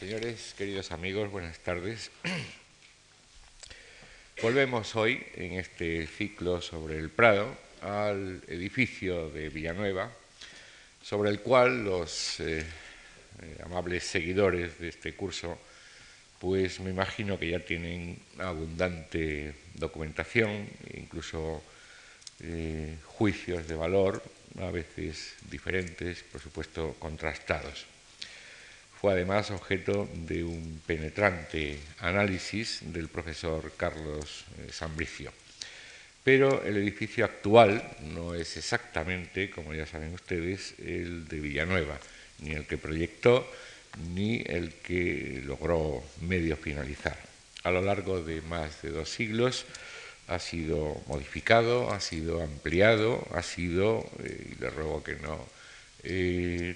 Señores, queridos amigos, buenas tardes. Volvemos hoy en este ciclo sobre el Prado al edificio de Villanueva, sobre el cual los eh, eh, amables seguidores de este curso, pues me imagino que ya tienen abundante documentación, incluso eh, juicios de valor, a veces diferentes, por supuesto contrastados. Fue además objeto de un penetrante análisis del profesor Carlos eh, Sambricio. Pero el edificio actual no es exactamente, como ya saben ustedes, el de Villanueva, ni el que proyectó, ni el que logró medio finalizar. A lo largo de más de dos siglos ha sido modificado, ha sido ampliado, ha sido, eh, y le ruego que no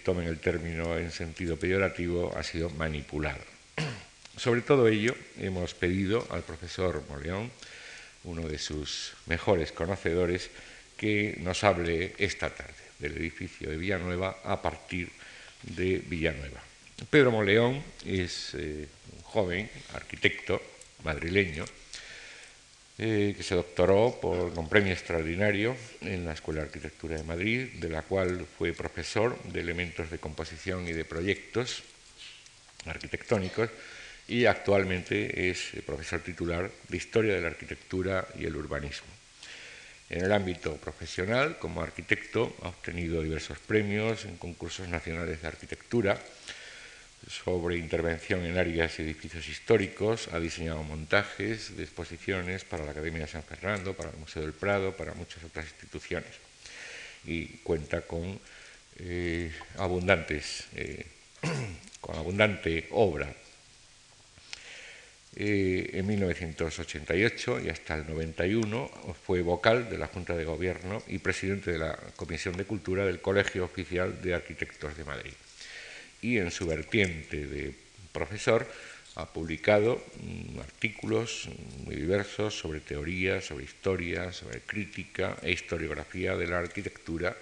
tomen el término en sentido peyorativo, ha sido manipulado. Sobre todo ello hemos pedido al profesor Moleón, uno de sus mejores conocedores, que nos hable esta tarde del edificio de Villanueva a partir de Villanueva. Pedro Moleón es eh, un joven arquitecto madrileño eh, que se doctoró por, un premio extraordinario en la Escuela de Arquitectura de Madrid, de la cual fue profesor de elementos de composición y de proyectos arquitectónicos y actualmente es profesor titular de Historia de la Arquitectura y el Urbanismo. En el ámbito profesional, como arquitecto, ha obtenido diversos premios en concursos nacionales de arquitectura, sobre intervención en áreas y edificios históricos, ha diseñado montajes de exposiciones para la Academia de San Fernando, para el Museo del Prado, para muchas otras instituciones. Y cuenta con, eh, abundantes, eh, con abundante obra. Eh, en 1988 y hasta el 91 fue vocal de la Junta de Gobierno y presidente de la Comisión de Cultura del Colegio Oficial de Arquitectos de Madrid y en su vertiente de profesor ha publicado mm, artículos muy diversos sobre teoría, sobre historia, sobre crítica e historiografía de la arquitectura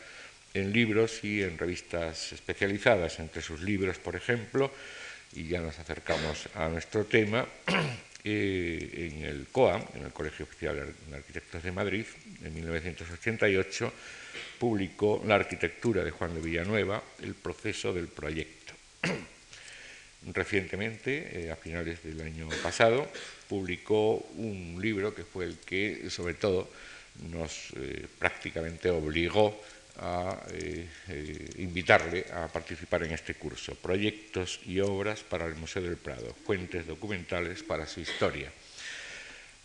en libros y en revistas especializadas. Entre sus libros, por ejemplo, y ya nos acercamos a nuestro tema, eh, en el COAM, en el Colegio Oficial de Arquitectos de Madrid, en 1988, publicó La arquitectura de Juan de Villanueva, el proceso del proyecto Recientemente, eh, a finales del año pasado, publicó un libro que fue el que, sobre todo, nos eh, prácticamente obligó a eh, invitarle a participar en este curso, Proyectos y Obras para el Museo del Prado, Fuentes Documentales para su Historia,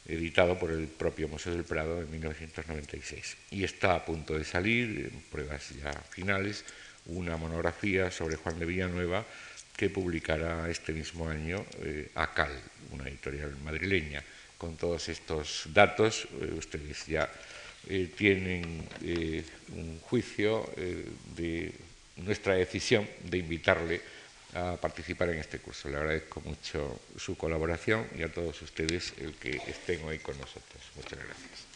editado por el propio Museo del Prado en 1996. Y está a punto de salir, en pruebas ya finales, una monografía sobre Juan de Villanueva que publicará este mismo año eh, ACAL, una editorial madrileña. Con todos estos datos, eh, ustedes ya eh, tienen un juicio de nuestra decisión de invitarle a participar en este curso. Le agradezco mucho su colaboración y a todos ustedes el que estén hoy con nosotros. Muchas gracias.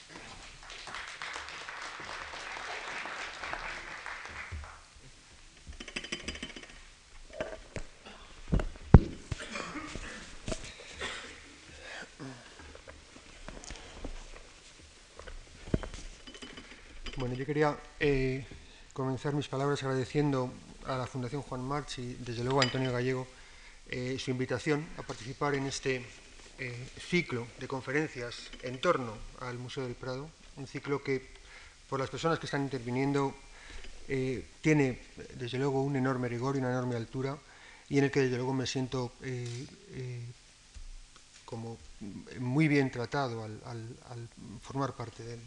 yo quería eh, comenzar mis palabras agradeciendo a la Fundación Juan March y desde luego a Antonio Gallego eh, su invitación a participar en este eh, ciclo de conferencias en torno al Museo del Prado, un ciclo que por las personas que están interviniendo tiene desde luego un enorme rigor y una enorme altura y en el que desde luego me siento como muy bien tratado al formar parte de él.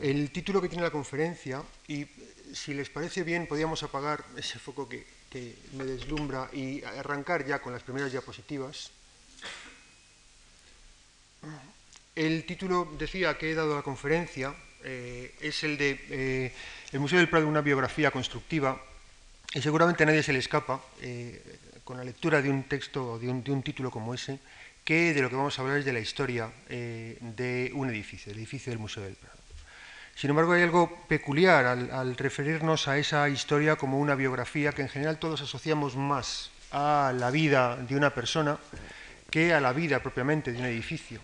El título que tiene la conferencia, y si les parece bien, podríamos apagar ese foco que, me deslumbra y arrancar ya con las primeras diapositivas. El título, decía, que he dado a la conferencia eh, es el de eh, El Museo del Prado, una biografía constructiva, y seguramente a nadie se le escapa, eh, con la lectura de un texto, un, de un título como ese, que de lo que vamos a hablar es de la historia de un edificio, el edificio del Museo del Prado. Sin embargo, hay algo peculiar al, referirnos a esa historia como una biografía que en general todos asociamos más a la vida de una persona que a la vida propiamente de un edificio.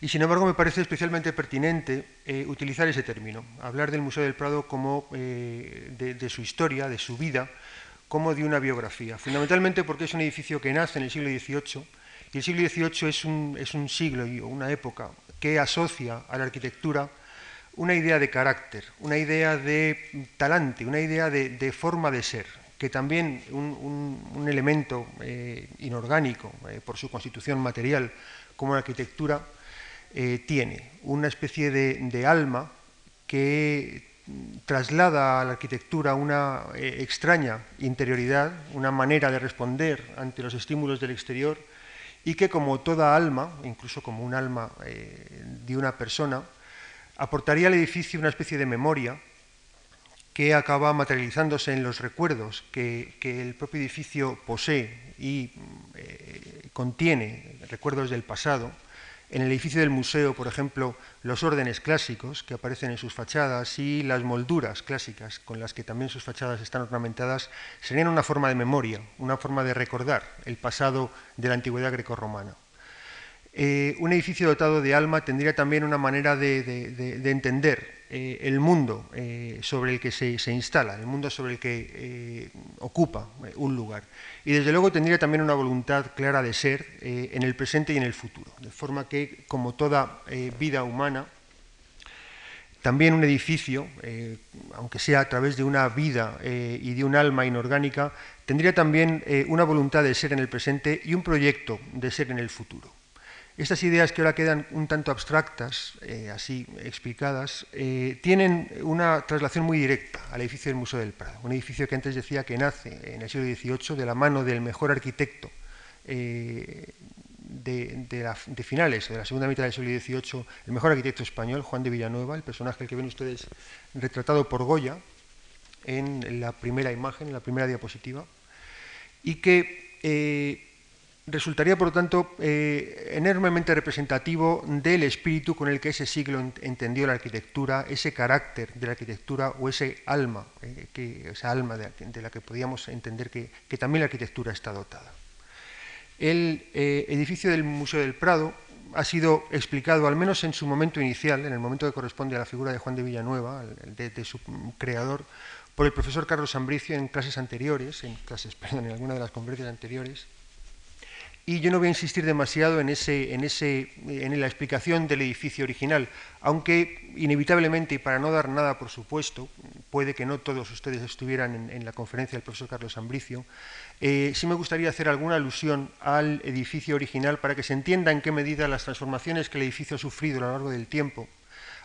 Y sin embargo me parece especialmente pertinente eh, utilizar ese término, hablar del Museo del Prado como eh, de, su historia, de su vida, como de una biografía. Fundamentalmente porque es un edificio que nace en el siglo XVIII y el siglo XVIII es un, es un siglo y una época que asocia a la arquitectura una idea de carácter, una idea de talante, una idea de, forma de ser, que también un, elemento eh, inorgánico por su constitución material como la arquitectura eh, tiene una especie de, alma que traslada a la arquitectura una eh, extraña interioridad, una manera de responder ante los estímulos del exterior y que como toda alma, incluso como un alma eh, de una persona, aportaría al edificio una especie de memoria que acaba materializándose en los recuerdos que, el propio edificio posee y contiene, recuerdos del pasado, en el edificio del museo, por ejemplo, los órdenes clásicos que aparecen en sus fachadas y las molduras clásicas con las que también sus fachadas están ornamentadas serían una forma de memoria, una forma de recordar el pasado de la antigüedad grecorromana. Eh, un edificio dotado de alma tendría también una manera de entender eh, el mundo eh, sobre el que se, instala, el mundo sobre el que ocupa un lugar. Y desde luego tendría también una voluntad clara de ser en el presente y en el futuro. De forma que, como toda vida humana, también un edificio, aunque sea a través de una vida y de un alma inorgánica, tendría también una voluntad de ser en el presente y un proyecto de ser en el futuro. Estas ideas que ahora quedan un tanto abstractas, eh, así explicadas, eh, tienen una traslación muy directa al edificio del Museo del Prado, un edificio que antes decía que nace en el siglo XVIII de la mano del mejor arquitecto eh, de, finales, de la segunda mitad del siglo XVIII, el mejor arquitecto español, Juan de Villanueva, el personaje que ven ustedes retratado por Goya en la primera imagen, en la primera diapositiva, y que resultaría, por lo tanto, eh, enormemente representativo del espíritu con el que ese siglo entendió la arquitectura, ese carácter de la arquitectura o ese alma, eh, esa alma de, la que podíamos entender que, también la arquitectura está dotada. El eh, edificio del Museo del Prado ha sido explicado, al menos en su momento inicial, en el momento que corresponde a la figura de Juan de Villanueva, de, su creador, por el profesor Carlos Ambricio en clases anteriores, en clases, en alguna de las conferencias anteriores, y yo no voy a insistir demasiado en, ese, en, en la explicación del edificio original, aunque inevitablemente, y para no dar nada por supuesto, puede que no todos ustedes estuvieran en, la conferencia del profesor Carlos Ambricio, eh, sí me gustaría hacer alguna alusión al edificio original para que se entienda en qué medida las transformaciones que el edificio ha sufrido a lo largo del tiempo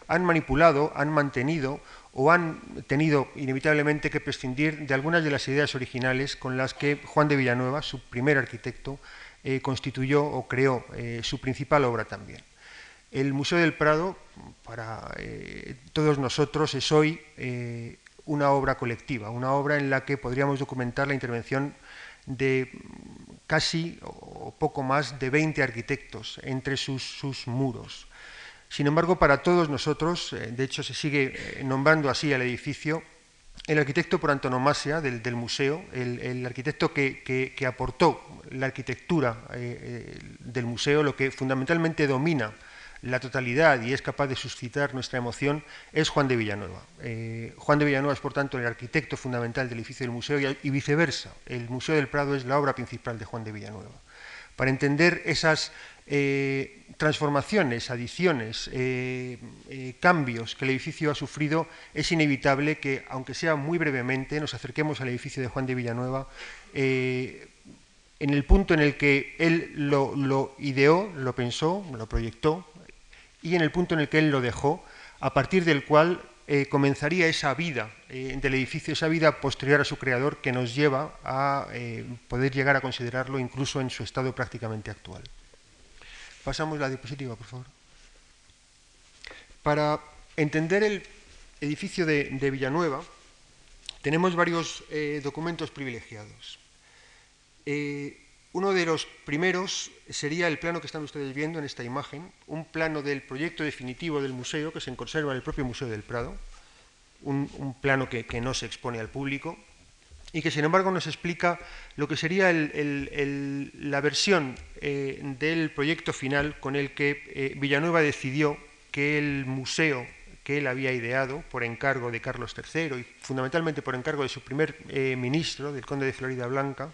han manipulado, han mantenido o han tenido inevitablemente que prescindir de algunas de las ideas originales con las que Juan de Villanueva, su primer arquitecto, eh, constituyó o creó eh, su principal obra también. El Museo del Prado, para eh, todos nosotros, es hoy una obra colectiva, una obra en la que podríamos documentar la intervención de casi o poco más de 20 arquitectos entre sus, sus muros. Sin embargo, para todos nosotros, de hecho se sigue nombrando así al edificio, el arquitecto por antonomasia del, museo, el, arquitecto que, aportó la arquitectura eh, eh, del museo, lo que fundamentalmente domina la totalidad y es capaz de suscitar nuestra emoción, es Juan de Villanueva. Eh, Juan de Villanueva es, por tanto, el arquitecto fundamental del edificio del museo y, viceversa. El Museo del Prado es la obra principal de Juan de Villanueva. Para entender esas transformaciones, adiciones, eh, eh, cambios que el edificio ha sufrido, es inevitable que, aunque sea muy brevemente, nos acerquemos al edificio de Juan de Villanueva eh, en el punto en el que él lo, ideó, lo pensó, lo proyectó, y en el punto en el que él lo dejó, a partir del cual comenzaría esa vida del edificio, esa vida posterior a su creador que nos lleva a poder llegar a considerarlo incluso en su estado prácticamente actual. Pasamos la diapositiva, por favor. Para entender el edificio de, Villanueva, tenemos varios eh, documentos privilegiados. Eh, uno de los primeros sería el plano que están ustedes viendo en esta imagen, un plano del proyecto definitivo del museo que se conserva en el propio Museo del Prado, un, plano que, no se expone al público, y que sin embargo nos explica lo que sería la versión eh, del proyecto final con el que eh, Villanueva decidió que el museo que él había ideado por encargo de Carlos III y fundamentalmente por encargo de su primer eh, ministro, del conde de Florida Blanca,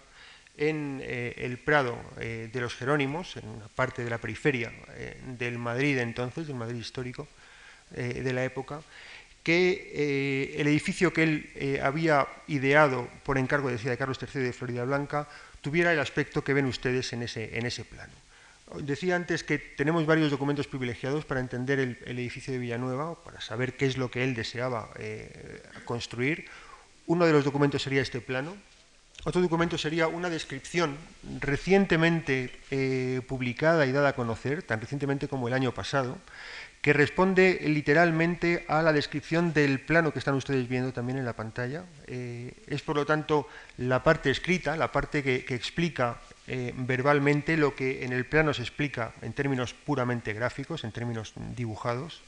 en el Prado de los Jerónimos, en una parte de la periferia del Madrid entonces, del Madrid histórico de la época, que eh, el edificio que él eh, había ideado por encargo de Carlos III de Florida Blanca tuviera el aspecto que ven ustedes en ese, en ese plano. Decía antes que tenemos varios documentos privilegiados para entender el, edificio de Villanueva, para saber qué es lo que él deseaba eh, construir. Uno de los documentos sería este plano. Otro documento sería una descripción recientemente publicada y dada a conocer, tan recientemente como el año pasado, que responde literalmente a la descripción del plano que están ustedes viendo también en la pantalla. Eh, es, por lo tanto, la parte escrita, la parte que, explica eh, verbalmente lo que en el plano se explica en términos puramente gráficos, en términos dibujados.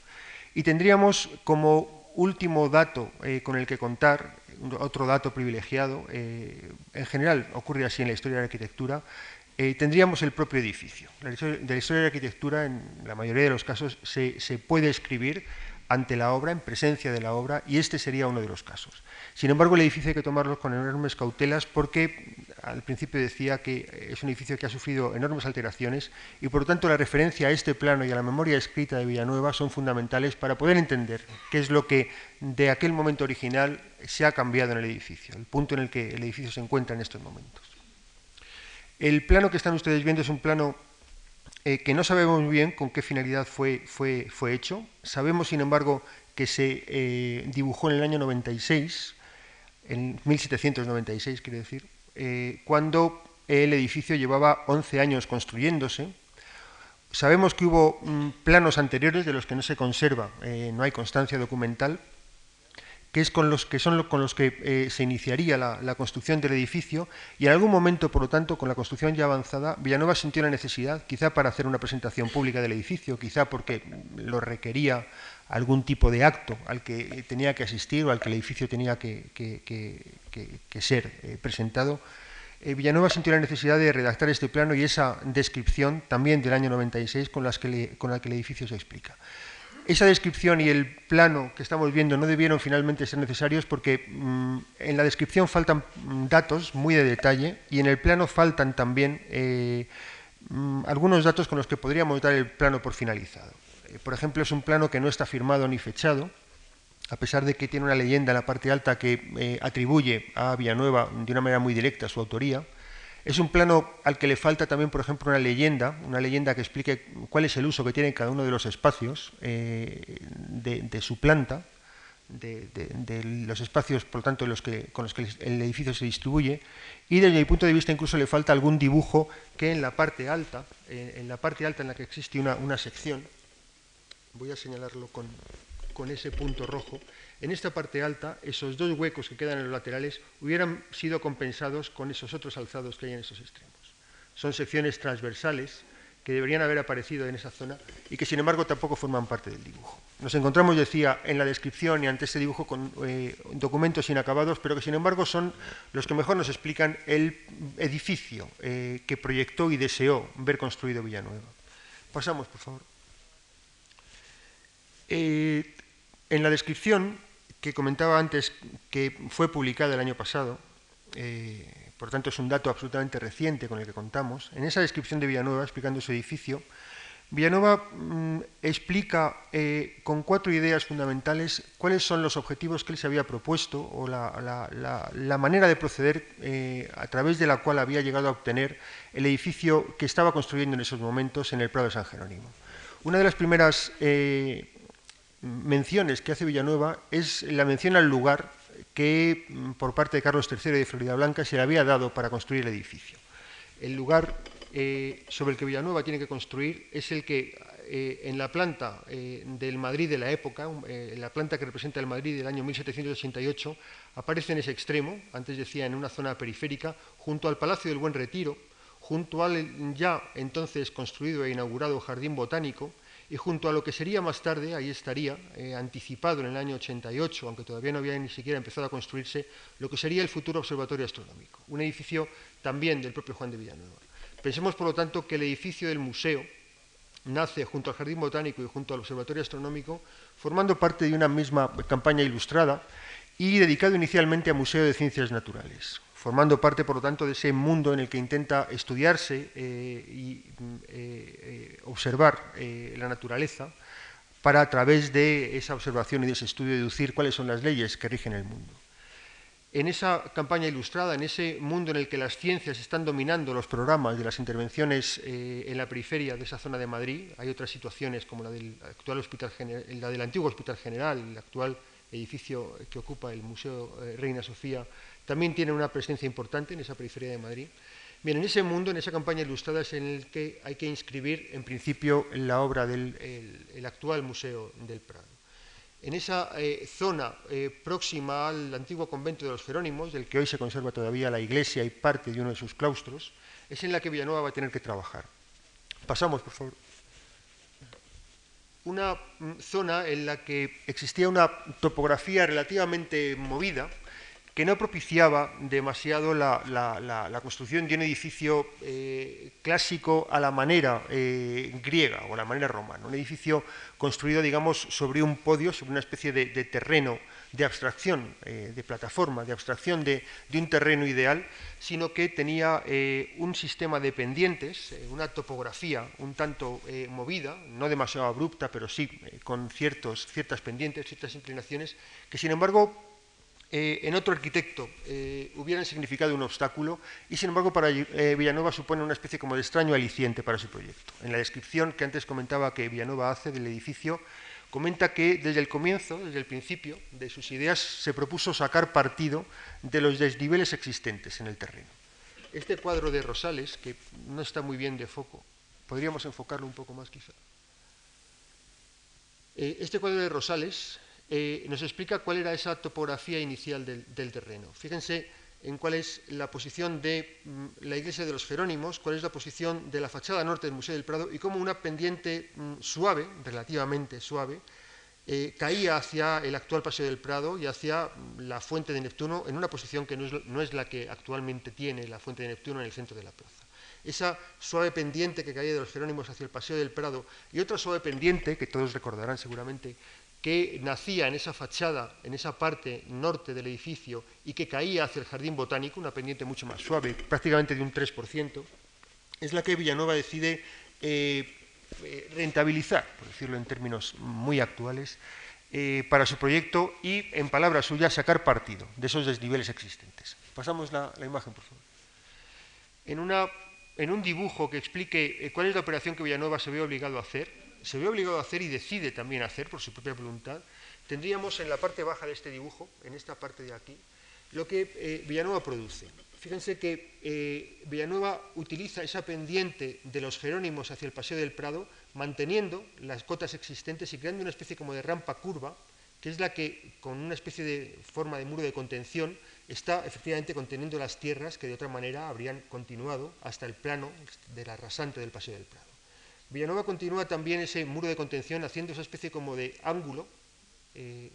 Y tendríamos como último dato eh, con el que contar, otro dato privilegiado, en general ocurre así en la historia de la arquitectura, eh, tendríamos el propio edificio. La historia, de la arquitectura, en la mayoría de los casos, se, puede escribir ante la obra, en presencia de la obra, y este sería uno de los casos. Sin embargo, el edificio hay que tomarlo con enormes cautelas porque al principio decía que es un edificio que ha sufrido enormes alteraciones y por lo tanto la referencia a este plano y a la memoria escrita de Villanueva son fundamentales para poder entender qué es lo que de aquel momento original se ha cambiado en el edificio, el punto en el que el edificio se encuentra en estos momentos. El plano que están ustedes viendo es un plano eh, que no sabemos muy bien con qué finalidad fue, fue, fue hecho. Sabemos, sin embargo, que se eh, dibujó en el año 96, en 1796 quiere decir, eh, cuando el edificio llevaba 11 años construyéndose. Sabemos que hubo mm, planos anteriores de los que no se conserva, no hay constancia documental, que, es con los que son con los que eh, se iniciaría la, construcción del edificio, y en algún momento, por lo tanto, con la construcción ya avanzada, Villanueva sintió la necesidad, quizá para hacer una presentación pública del edificio, quizá porque lo requería algún tipo de acto al que tenía que asistir o al que el edificio tenía que, ser eh, presentado, eh, Villanueva sintió la necesidad de redactar este plano y esa descripción también del año 96 con, las que con la que el edificio se explica. Esa descripción y el plano que estamos viendo no debieron finalmente ser necesarios porque mm, en la descripción faltan mm, datos muy de detalle y en el plano faltan también eh, mm, algunos datos con los que podríamos dar el plano por finalizado. Eh, por ejemplo, es un plano que no está firmado ni fechado, a pesar de que tiene una leyenda en la parte alta que eh, atribuye a Villanueva de una manera muy directa su autoría. Es un plano al que le falta también, por ejemplo, una leyenda, una leyenda que explique cuál es el uso que tiene cada uno de los espacios eh, de, su planta, de, los espacios, por lo tanto, con los que el edificio se distribuye, y desde mi punto de vista incluso le falta algún dibujo que en la parte alta, eh, en la parte alta en la que existe una, sección, voy a señalarlo con ese punto rojo, en esta parte alta, esos dos huecos que quedan en los laterales hubieran sido compensados con esos otros alzados que hay en esos extremos. Son secciones transversales que deberían haber aparecido en esa zona y que sin embargo tampoco forman parte del dibujo. Nos encontramos, decía, en la descripción y ante este dibujo con eh, documentos inacabados, pero que sin embargo son los que mejor nos explican el edificio eh, que proyectó y deseó ver construido Villanueva. Pasamos, por favor. Eh, en la descripción que comentaba antes que fue publicada el año pasado, eh, por tanto es un dato absolutamente reciente con el que contamos, en esa descripción de Villanueva, explicando su edificio, Villanueva mm, explica eh, con cuatro ideas fundamentales cuáles son los objetivos que él se había propuesto o la, manera de proceder eh, a través de la cual había llegado a obtener el edificio que estaba construyendo en esos momentos en el Prado de San Jerónimo. Una de las primeras menciones que hace Villanueva es la mención al lugar que mm, por parte de Carlos III de Florida Blanca se le había dado para construir el edificio. El lugar eh, sobre el que Villanueva tiene que construir es el que eh, en la planta eh, del Madrid de la época, en la planta que representa el Madrid del año 1788, aparece en ese extremo, antes decía en una zona periférica, junto al Palacio del Buen Retiro, junto al ya entonces construido e inaugurado Jardín Botánico, Y junto a lo que sería más tarde, ahí estaría, eh, anticipado en el año 88, aunque todavía no había ni siquiera empezado a construirse, lo que sería el futuro Observatorio Astronómico, un edificio también del propio Juan de Villanueva. Pensemos, por lo tanto, que el edificio del museo nace junto al Jardín Botánico y junto al Observatorio Astronómico, formando parte de una misma campaña ilustrada y dedicado inicialmente a Museo de Ciencias Naturales, formando parte, por lo tanto, de ese mundo en el que intenta estudiarse eh, y eh, eh, observar la naturaleza para, a través de esa observación y de ese estudio, deducir cuáles son las leyes que rigen el mundo. En esa campaña ilustrada, en ese mundo en el que las ciencias están dominando los programas de las intervenciones en la periferia de esa zona de Madrid, hay otras situaciones como la del, actual hospital la del antiguo Hospital General, el actual edificio que ocupa el Museo Reina Sofía, también tiene una presencia importante en esa periferia de Madrid. Bien, en ese mundo, en esa campaña ilustrada es en el que hay que inscribir, en principio, la obra del actual Museo del Prado en esa eh, zona eh, próxima al antiguo convento de los Jerónimos, del que hoy se conserva todavía la iglesia y parte de uno de sus claustros, es en la que Villanueva va a tener que trabajar. Pasamos, por favor. Una mm, zona en la que existía una topografía relativamente movida, que no propiciaba demasiado la, construcción de un edificio eh, clásico a la manera eh, griega o a la manera romana, un edificio construido, digamos, sobre un podio, sobre una especie de, terreno de abstracción, eh, de plataforma, de abstracción de, un terreno ideal, sino que tenía un sistema de pendientes, una topografía un tanto movida, no demasiado abrupta, pero sí con ciertos, ciertas pendientes, ciertas inclinaciones, que sin embargo eh, en otro arquitecto eh, hubieran significado un obstáculo y sin embargo para eh, Villanueva supone una especie como de extraño aliciente para su proyecto. En la descripción que antes comentaba que Villanueva hace del edificio, comenta que desde el comienzo, desde el principio de sus ideas, se propuso sacar partido de los desniveles existentes en el terreno. Este cuadro de Rosales, que no está muy bien de foco, podríamos enfocarlo un poco más quizá. este cuadro de Rosales eh, nos explica cuál era esa topografía inicial del, terreno. Fíjense en cuál es la posición de mm, la iglesia de los Jerónimos, cuál es la posición de la fachada norte del Museo del Prado y cómo una pendiente mm, suave, relativamente suave, eh, caía hacia el actual Paseo del Prado y hacia mm, la fuente de Neptuno en una posición que no es, la que actualmente tiene la fuente de Neptuno en el centro de la plaza. Esa suave pendiente que caía de los Jerónimos hacia el Paseo del Prado y otra suave pendiente, que todos recordarán seguramente, que nacía en esa fachada, en esa parte norte del edificio y que caía hacia el jardín botánico, una pendiente mucho más suave, prácticamente de un 3%, es la que Villanueva decide eh, eh, rentabilizar, por decirlo en términos muy actuales, eh, para su proyecto y, en palabras suyas, sacar partido de esos desniveles existentes. Pasamos la, imagen, por favor. En, una, en un dibujo que explique cuál es la operación que Villanueva se ve obligado a hacer, se ve obligado a hacer y decide también hacer por su propia voluntad, tendríamos en la parte baja de este dibujo, en esta parte de aquí, lo que eh, Villanueva produce. Fíjense que eh, Villanueva utiliza esa pendiente de los Jerónimos hacia el Paseo del Prado, manteniendo las cotas existentes y creando una especie como de rampa curva, que es la que, con una especie de forma de muro de contención, está efectivamente conteniendo las tierras que de otra manera habrían continuado hasta el plano del arrasante del Paseo del Prado. Villanueva continúa también ese muro de contención haciendo esa especie como de ángulo eh,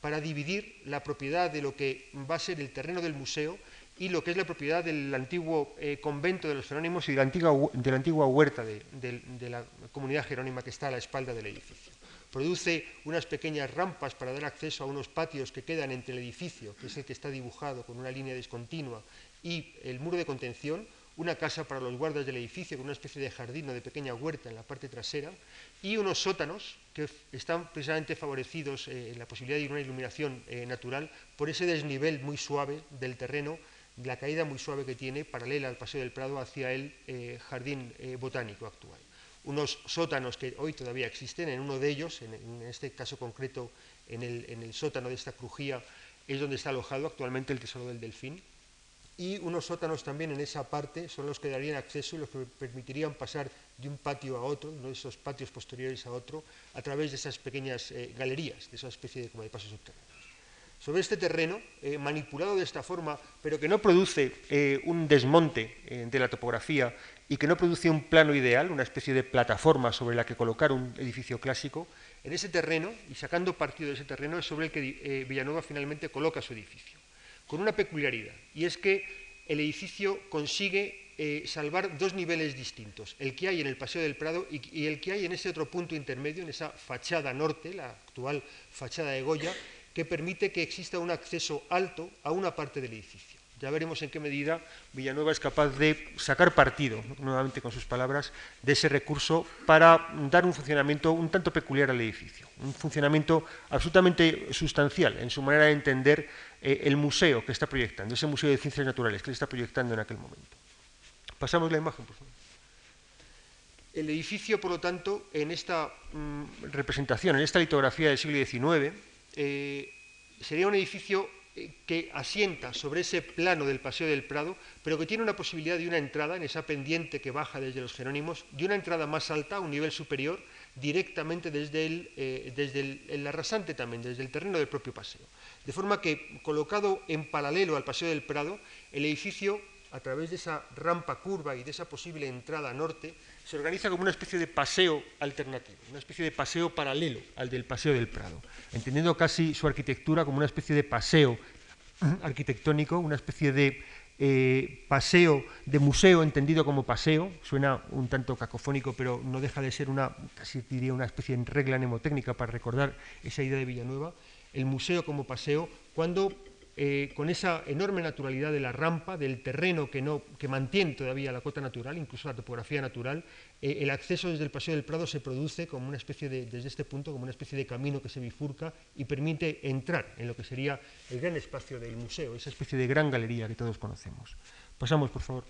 para dividir la propiedad de lo que va a ser el terreno del museo y lo que es la propiedad del antiguo eh, convento de los Jerónimos y de la antigua, huerta de, de, la comunidad jerónima que está a la espalda del edificio. Produce unas pequeñas rampas para dar acceso a unos patios que quedan entre el edificio, que es el que está dibujado con una línea discontinua, y el muro de contención, una casa para los guardas del edificio con una especie de jardín o de pequeña huerta en la parte trasera y unos sótanos que están precisamente favorecidos eh, en la posibilidad de una iluminación eh, natural por ese desnivel muy suave del terreno, la caída muy suave que tiene paralela al Paseo del Prado hacia el eh, jardín botánico actual. Unos sótanos que hoy todavía existen, en uno de ellos, en, este caso concreto, en el, en el sótano de esta crujía, es donde está alojado actualmente el Tesoro del Delfín, y unos sótanos también en esa parte son los que darían acceso y los que permitirían pasar de un patio a otro, de esos patios posteriores a otro, a través de esas pequeñas eh, galerías, de esa especie de, como de pasos subterráneos. sobre este terreno, eh, manipulado de esta forma, pero que no produce eh, un desmonte de la topografía y que no produce un plano ideal, una especie de plataforma sobre la que colocar un edificio clásico, en ese terreno, y sacando partido de ese terreno, es sobre el que Villanueva finalmente coloca su edificio, con una peculiaridad, y es que el edificio consigue salvar dos niveles distintos, el que hay en el Paseo del Prado y, y, el que hay en ese otro punto intermedio, en esa fachada norte, la actual fachada de Goya, que permite que exista un acceso alto a una parte del edificio. Ya veremos en qué medida Villanueva es capaz de sacar partido, nuevamente con sus palabras, de ese recurso para dar un funcionamiento un tanto peculiar al edificio, un funcionamiento absolutamente sustancial en su manera de entender eh, el museo que está proyectando, ese museo de ciencias naturales que está proyectando en aquel momento. Pasamos la imagen, por favor. El edificio, por lo tanto, en esta mm, representación, en esta litografía del siglo XIX, eh, sería un edificio que asienta sobre ese plano del Paseo del Prado, pero que tiene una posibilidad de una entrada en esa pendiente que baja desde los Jerónimos, de una entrada más alta, a un nivel superior, directamente desde el, eh, desde el, arrasante también, desde el terreno del propio paseo. De forma que, colocado en paralelo al Paseo del Prado, el edificio, a través de esa rampa curva y de esa posible entrada norte, se organiza como una especie de paseo alternativo, una especie de paseo paralelo al del Paseo del Prado, entendiendo casi su arquitectura como una especie de paseo arquitectónico, una especie de eh, paseo, de museo entendido como paseo, suena un tanto cacofónico, pero no deja de ser una, casi diría una especie de regla mnemotécnica para recordar esa idea de Villanueva, el museo como paseo, cuando eh, con esa enorme naturalidad de la rampa, del terreno que, no, que mantiene todavía la cota natural, incluso la topografía natural, eh, el acceso desde el Paseo del Prado se produce como una especie de, desde este punto, como una especie de camino que se bifurca y permite entrar en lo que sería el gran espacio del museo, esa especie de gran galería que todos conocemos. Pasamos, por favor.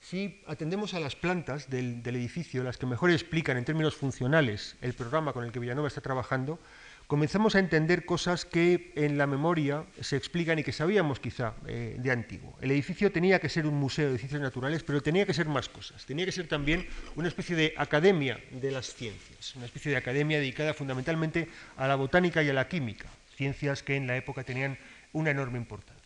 Si atendemos a las plantas del, del edificio, las que mejor explican en términos funcionales el programa con el que Villanova está trabajando, comenzamos a entender cosas que en la memoria se explican y que sabíamos quizá eh, de antiguo. El edificio tenía que ser un museo de ciencias naturales, pero tenía que ser más cosas. Tenía que ser también una especie de academia de las ciencias, una especie de academia dedicada fundamentalmente a la botánica y a la química, ciencias que en la época tenían una enorme importancia.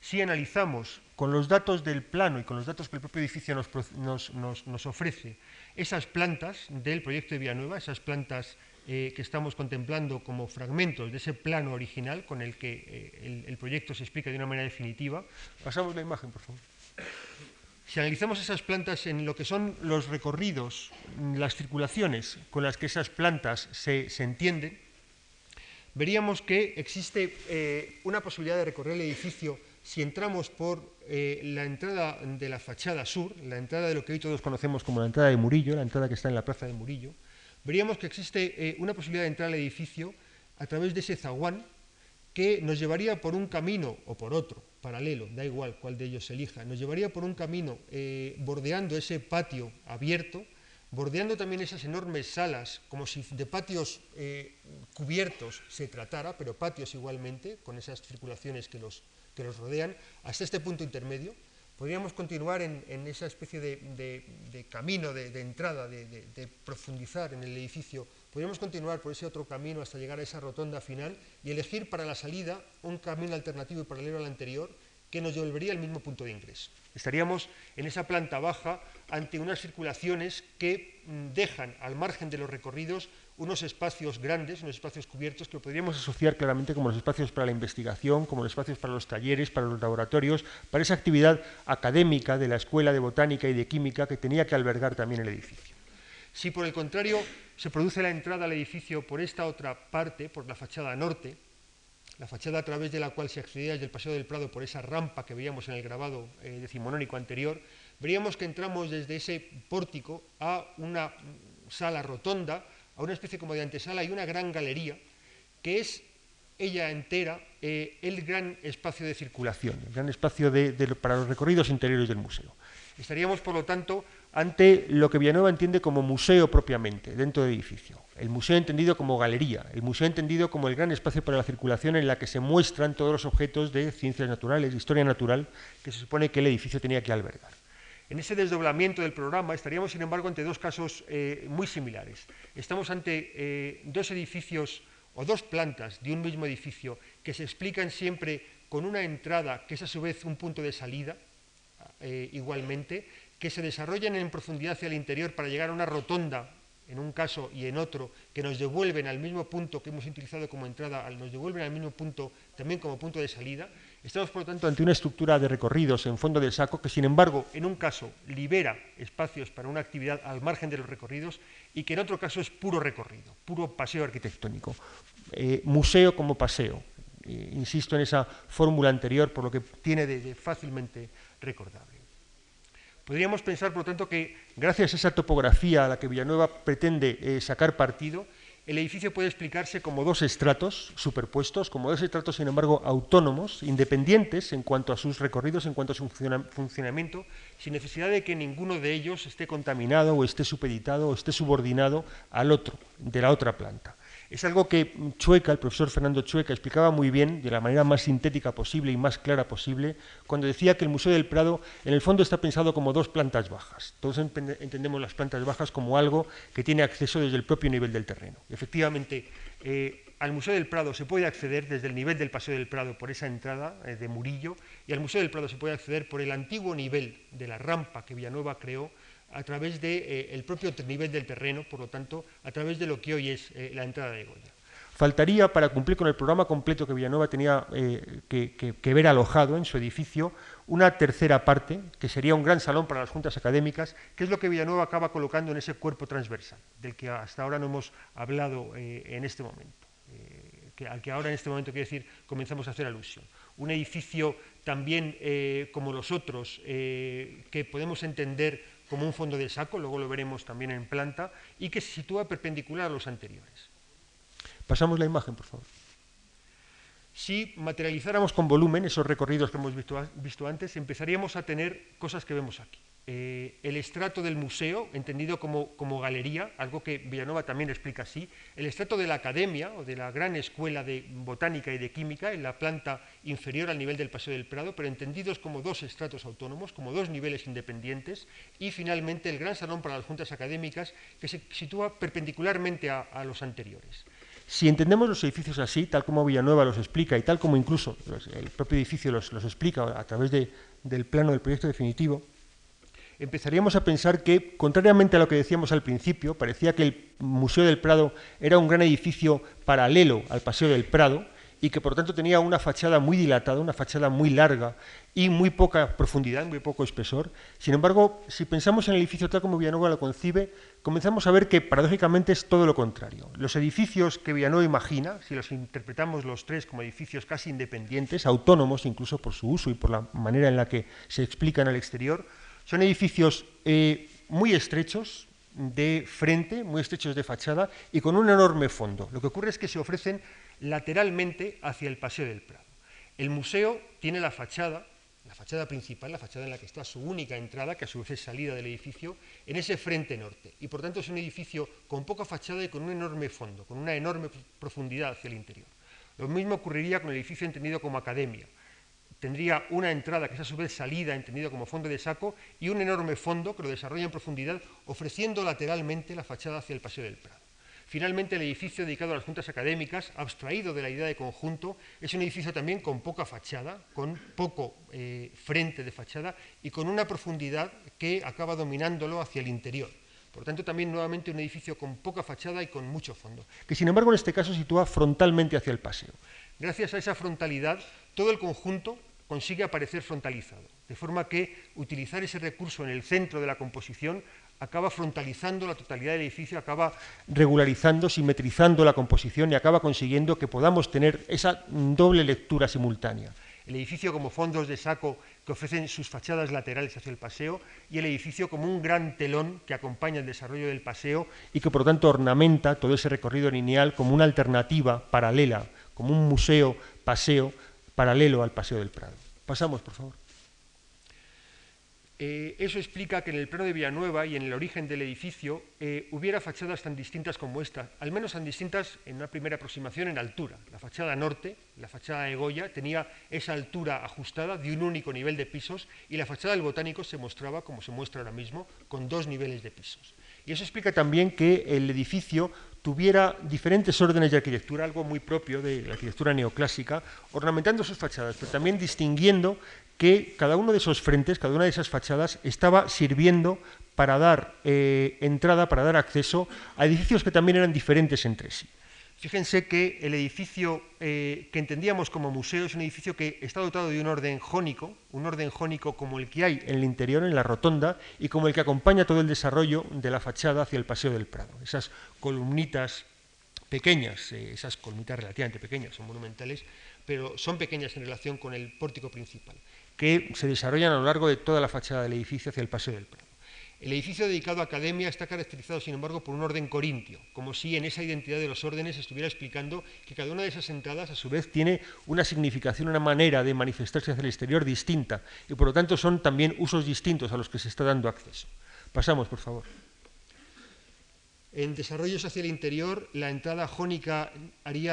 Si analizamos con los datos del plano y con los datos que el propio edificio nos, nos ofrece, esas plantas del proyecto de Villanueva, esas plantas eh, que estamos contemplando como fragmentos de ese plano original con el que eh, el, proyecto se explica de una manera definitiva. Pasamos la imagen, por favor. Si analizamos esas plantas en lo que son los recorridos, las circulaciones con las que esas plantas se, entienden, veríamos que existe eh, una posibilidad de recorrer el edificio si entramos por la entrada de la fachada sur, la entrada de lo que hoy todos conocemos como la entrada de Murillo, la entrada que está en la plaza de Murillo, veríamos que existe eh, una posibilidad de entrar al edificio a través de ese zaguán que nos llevaría por un camino o por otro, paralelo, da igual cuál de ellos elija, nos llevaría por un camino eh, bordeando ese patio abierto, bordeando también esas enormes salas, como si de patios eh, cubiertos se tratara, pero patios igualmente, con esas circulaciones que los, que los rodean, hasta este punto intermedio, Podríamos continuar en, esa especie de, camino de, entrada, de, profundizar en el edificio. Podríamos continuar por ese otro camino hasta llegar a esa rotonda final y elegir para la salida un camino alternativo y paralelo al anterior que nos devolvería al mismo punto de ingreso. Estaríamos en esa planta baja ante unas circulaciones que mm, dejan al margen de los recorridos unos espacios grandes, unos espacios cubiertos que podríamos asociar claramente como los espacios para la investigación, como los espacios para los talleres, para los laboratorios, para esa actividad académica de la Escuela de Botánica y de Química que tenía que albergar también el edificio. Si por el contrario se produce la entrada al edificio por esta otra parte, por la fachada norte, la fachada a través de la cual se accedía desde el Paseo del Prado por esa rampa que veíamos en el grabado eh, decimonónico anterior, veríamos que entramos desde ese pórtico a una sala rotonda a una especie como de antesala y una gran galería que es ella entera eh, el gran espacio de circulación, el gran espacio para los recorridos interiores del museo. Estaríamos, por lo tanto, ante lo que Villanueva entiende como museo propiamente, dentro del edificio. El museo entendido como galería, el museo entendido como el gran espacio para la circulación en la que se muestran todos los objetos de ciencias naturales, historia natural, que se supone que el edificio tenía que albergar. En ese desdoblamiento del programa estaríamos, sin embargo, ante dos casos eh, muy similares. Estamos ante eh, dos edificios o dos plantas de un mismo edificio que se explican siempre con una entrada que es a su vez un punto de salida, eh, igualmente, que se desarrollan en profundidad hacia el interior para llegar a una rotonda en un caso y en otro, que nos devuelven al mismo punto que hemos utilizado como entrada, nos devuelven al mismo punto también como punto de salida. Estamos, por lo tanto, ante una estructura de recorridos en fondo del saco que, sin embargo, en un caso libera espacios para una actividad al margen de los recorridos y que en otro caso es puro recorrido, puro paseo arquitectónico, eh, museo como paseo. Eh, insisto en esa fórmula anterior, por lo que tiene de fácilmente recordable. Podríamos pensar, por lo tanto, que gracias a esa topografía a la que Villanueva pretende eh, sacar partido, el edificio puede explicarse como dos estratos superpuestos, como dos estratos, sin embargo, autónomos, independientes en cuanto a sus recorridos, en cuanto a su funcionamiento, sin necesidad de que ninguno de ellos esté contaminado o esté supeditado o esté subordinado al otro, de la otra planta. Es algo que Chueca, el profesor Fernando Chueca, explicaba muy bien, de la manera más sintética posible y más clara posible, cuando decía que el Museo del Prado, en el fondo, está pensado como dos plantas bajas. Todos entendemos las plantas bajas como algo que tiene acceso desde el propio nivel del terreno. Efectivamente, eh, al Museo del Prado se puede acceder desde el nivel del Paseo del Prado por esa entrada eh, de Murillo, y al Museo del Prado se puede acceder por el antiguo nivel de la rampa que Villanueva creó a través del de, eh, propio nivel del terreno, por lo tanto, a través de lo que hoy es eh, la entrada de Goya. Faltaría, para cumplir con el programa completo que Villanueva tenía eh, que, ver alojado en su edificio, una tercera parte, que sería un gran salón para las juntas académicas, que es lo que Villanueva acaba colocando en ese cuerpo transversal, del que hasta ahora no hemos hablado en este momento, al que ahora en este momento, quiero decir, comenzamos a hacer alusión. Un edificio también como los otros, que podemos entender como un fondo de saco, luego lo veremos también en planta, y que se sitúa perpendicular a los anteriores. Pasamos la imagen, por favor. Si materializáramos con volumen esos recorridos que hemos visto, visto antes, empezaríamos a tener cosas que vemos aquí. Eh, el estrato del museo, entendido como, galería, algo que Villanova también explica así, el estrato de la academia o de la gran escuela de botánica y de química en la planta inferior al nivel del Paseo del Prado, pero entendidos como dos estratos autónomos, como dos niveles independientes, y finalmente el gran salón para las juntas académicas que se sitúa perpendicularmente a, los anteriores. Si entendemos los edificios así, tal como Villanueva los explica y tal como incluso el propio edificio los, explica a través del plano del proyecto definitivo, empezaríamos a pensar que, contrariamente a lo que decíamos al principio, parecía que el Museo del Prado era un gran edificio paralelo al Paseo del Prado y que por tanto tenía una fachada muy dilatada, una fachada muy larga y muy poca profundidad, muy poco espesor. Sin embargo, si pensamos en el edificio tal como Villanueva lo concibe, comenzamos a ver que paradójicamente es todo lo contrario. Los edificios que Villanueva imagina, si los interpretamos los tres como edificios casi independientes, autónomos incluso por su uso y por la manera en la que se explican al exterior, son edificios eh, muy estrechos de frente, muy estrechos de fachada y con un enorme fondo. Lo que ocurre es que se ofrecen lateralmente hacia el Paseo del Prado. El museo tiene la fachada, la fachada principal, la fachada en la que está su única entrada, que a su vez es salida del edificio, en ese frente norte. Y por tanto es un edificio con poca fachada y con un enorme fondo, con una enorme profundidad hacia el interior. Lo mismo ocurriría con el edificio entendido como academia tendría una entrada que es a su vez salida, entendida como fondo de saco, y un enorme fondo que lo desarrolla en profundidad, ofreciendo lateralmente la fachada hacia el Paseo del Prado. Finalmente, el edificio dedicado a las juntas académicas, abstraído de la idea de conjunto, es un edificio también con poca fachada, con poco eh, frente de fachada y con una profundidad que acaba dominándolo hacia el interior. Por tanto, también nuevamente un edificio con poca fachada y con mucho fondo, que sin embargo en este caso sitúa frontalmente hacia el paseo. Gracias a esa frontalidad, todo el conjunto consigue aparecer frontalizado, de forma que utilizar ese recurso en el centro de la composición acaba frontalizando la totalidad del edificio, acaba regularizando, simetrizando la composición y acaba consiguiendo que podamos tener esa doble lectura simultánea. El edificio como fondos de saco que ofrecen sus fachadas laterales hacia el paseo y el edificio como un gran telón que acompaña el desarrollo del paseo y que por lo tanto ornamenta todo ese recorrido lineal como una alternativa paralela como un museo paseo paralelo al Paseo del Prado. Pasamos, por favor. Eh, eso explica que en el plano de Villanueva y en el origen del edificio eh, hubiera fachadas tan distintas como esta, al menos tan distintas en una primera aproximación en altura. La fachada norte, la fachada de Goya, tenía esa altura ajustada de un único nivel de pisos y la fachada del botánico se mostraba, como se muestra ahora mismo, con dos niveles de pisos. Y eso explica también que el edificio tuviera diferentes órdenes de arquitectura, algo muy propio de la arquitectura neoclásica, ornamentando sus fachadas, pero también distinguiendo que cada uno de esos frentes, cada una de esas fachadas, estaba sirviendo para dar eh, entrada, para dar acceso a edificios que también eran diferentes entre sí. Fíjense que el edificio eh, que entendíamos como museo es un edificio que está dotado de un orden jónico, un orden jónico como el que hay en el interior, en la rotonda, y como el que acompaña todo el desarrollo de la fachada hacia el Paseo del Prado. Esas columnitas pequeñas, eh, esas columnitas relativamente pequeñas, son monumentales, pero son pequeñas en relación con el pórtico principal, que se desarrollan a lo largo de toda la fachada del edificio hacia el Paseo del Prado. El edificio dedicado a academia está caracterizado, sin embargo, por un orden corintio, como si en esa identidad de los órdenes estuviera explicando que cada una de esas entradas, a su vez, tiene una significación, una manera de manifestarse hacia el exterior distinta, y por lo tanto son también usos distintos a los que se está dando acceso. Pasamos, por favor. En desarrollos hacia el interior, la entrada jónica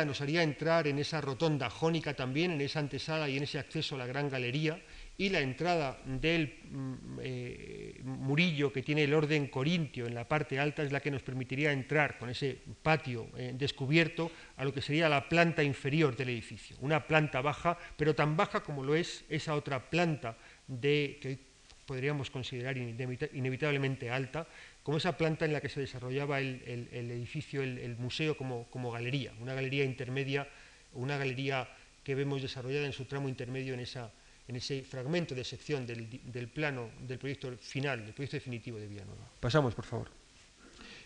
nos haría entrar en esa rotonda jónica también, en esa antesala y en ese acceso a la gran galería, y la entrada del mm, eh, murillo que tiene el orden corintio en la parte alta es la que nos permitiría entrar con ese patio eh, descubierto a lo que sería la planta inferior del edificio, una planta baja, pero tan baja como lo es esa otra planta de, que podríamos considerar inevitablemente alta, como esa planta en la que se desarrollaba el, edificio, el, museo como, como galería, una galería intermedia, una galería que vemos desarrollada en su tramo intermedio en esa en ese fragmento de sección del, plano del proyecto final, del proyecto definitivo de Villanueva. Pasamos, por favor.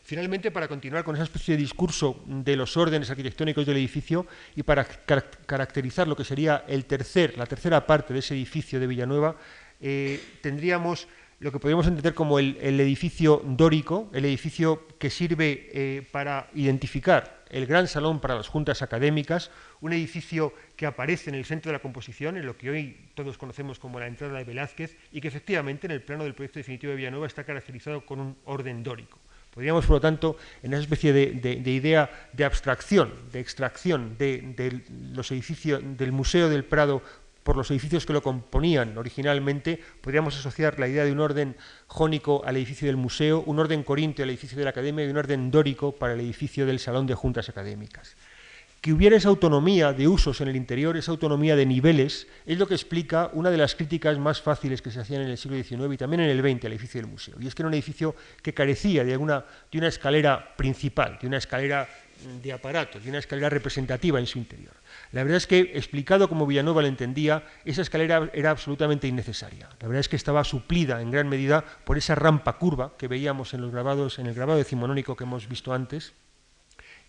Finalmente, para continuar con esa especie de discurso de los órdenes arquitectónicos del edificio y para caracterizar lo que sería el tercer, la tercera parte de ese edificio de Villanueva, eh, tendríamos lo que podríamos entender como el, edificio dórico, el edificio que sirve eh, para identificar el gran salón para las juntas académicas, un edificio que aparece en el centro de la composición, en lo que hoy todos conocemos como la entrada de Velázquez, y que efectivamente en el plano del proyecto definitivo de Villanueva está caracterizado con un orden dórico. Podríamos, por lo tanto, en esa especie de, idea de abstracción, de extracción de, los edificios del Museo del Prado por los edificios que lo componían originalmente, podríamos asociar la idea de un orden jónico al edificio del museo, un orden corintio al edificio de la academia y un orden dórico para el edificio del salón de juntas académicas. Que hubiera esa autonomía de usos en el interior, esa autonomía de niveles, es lo que explica una de las críticas más fáciles que se hacían en el siglo XIX y también en el XX al edificio del museo. Y es que era un edificio que carecía de, de una escalera principal, de una escalera de aparatos, de una escalera representativa en su interior. La verdad es que, explicado como Villanueva lo entendía, esa escalera era absolutamente innecesaria. La verdad es que estaba suplida en gran medida por esa rampa curva que veíamos en los grabados, en el grabado decimonónico que hemos visto antes,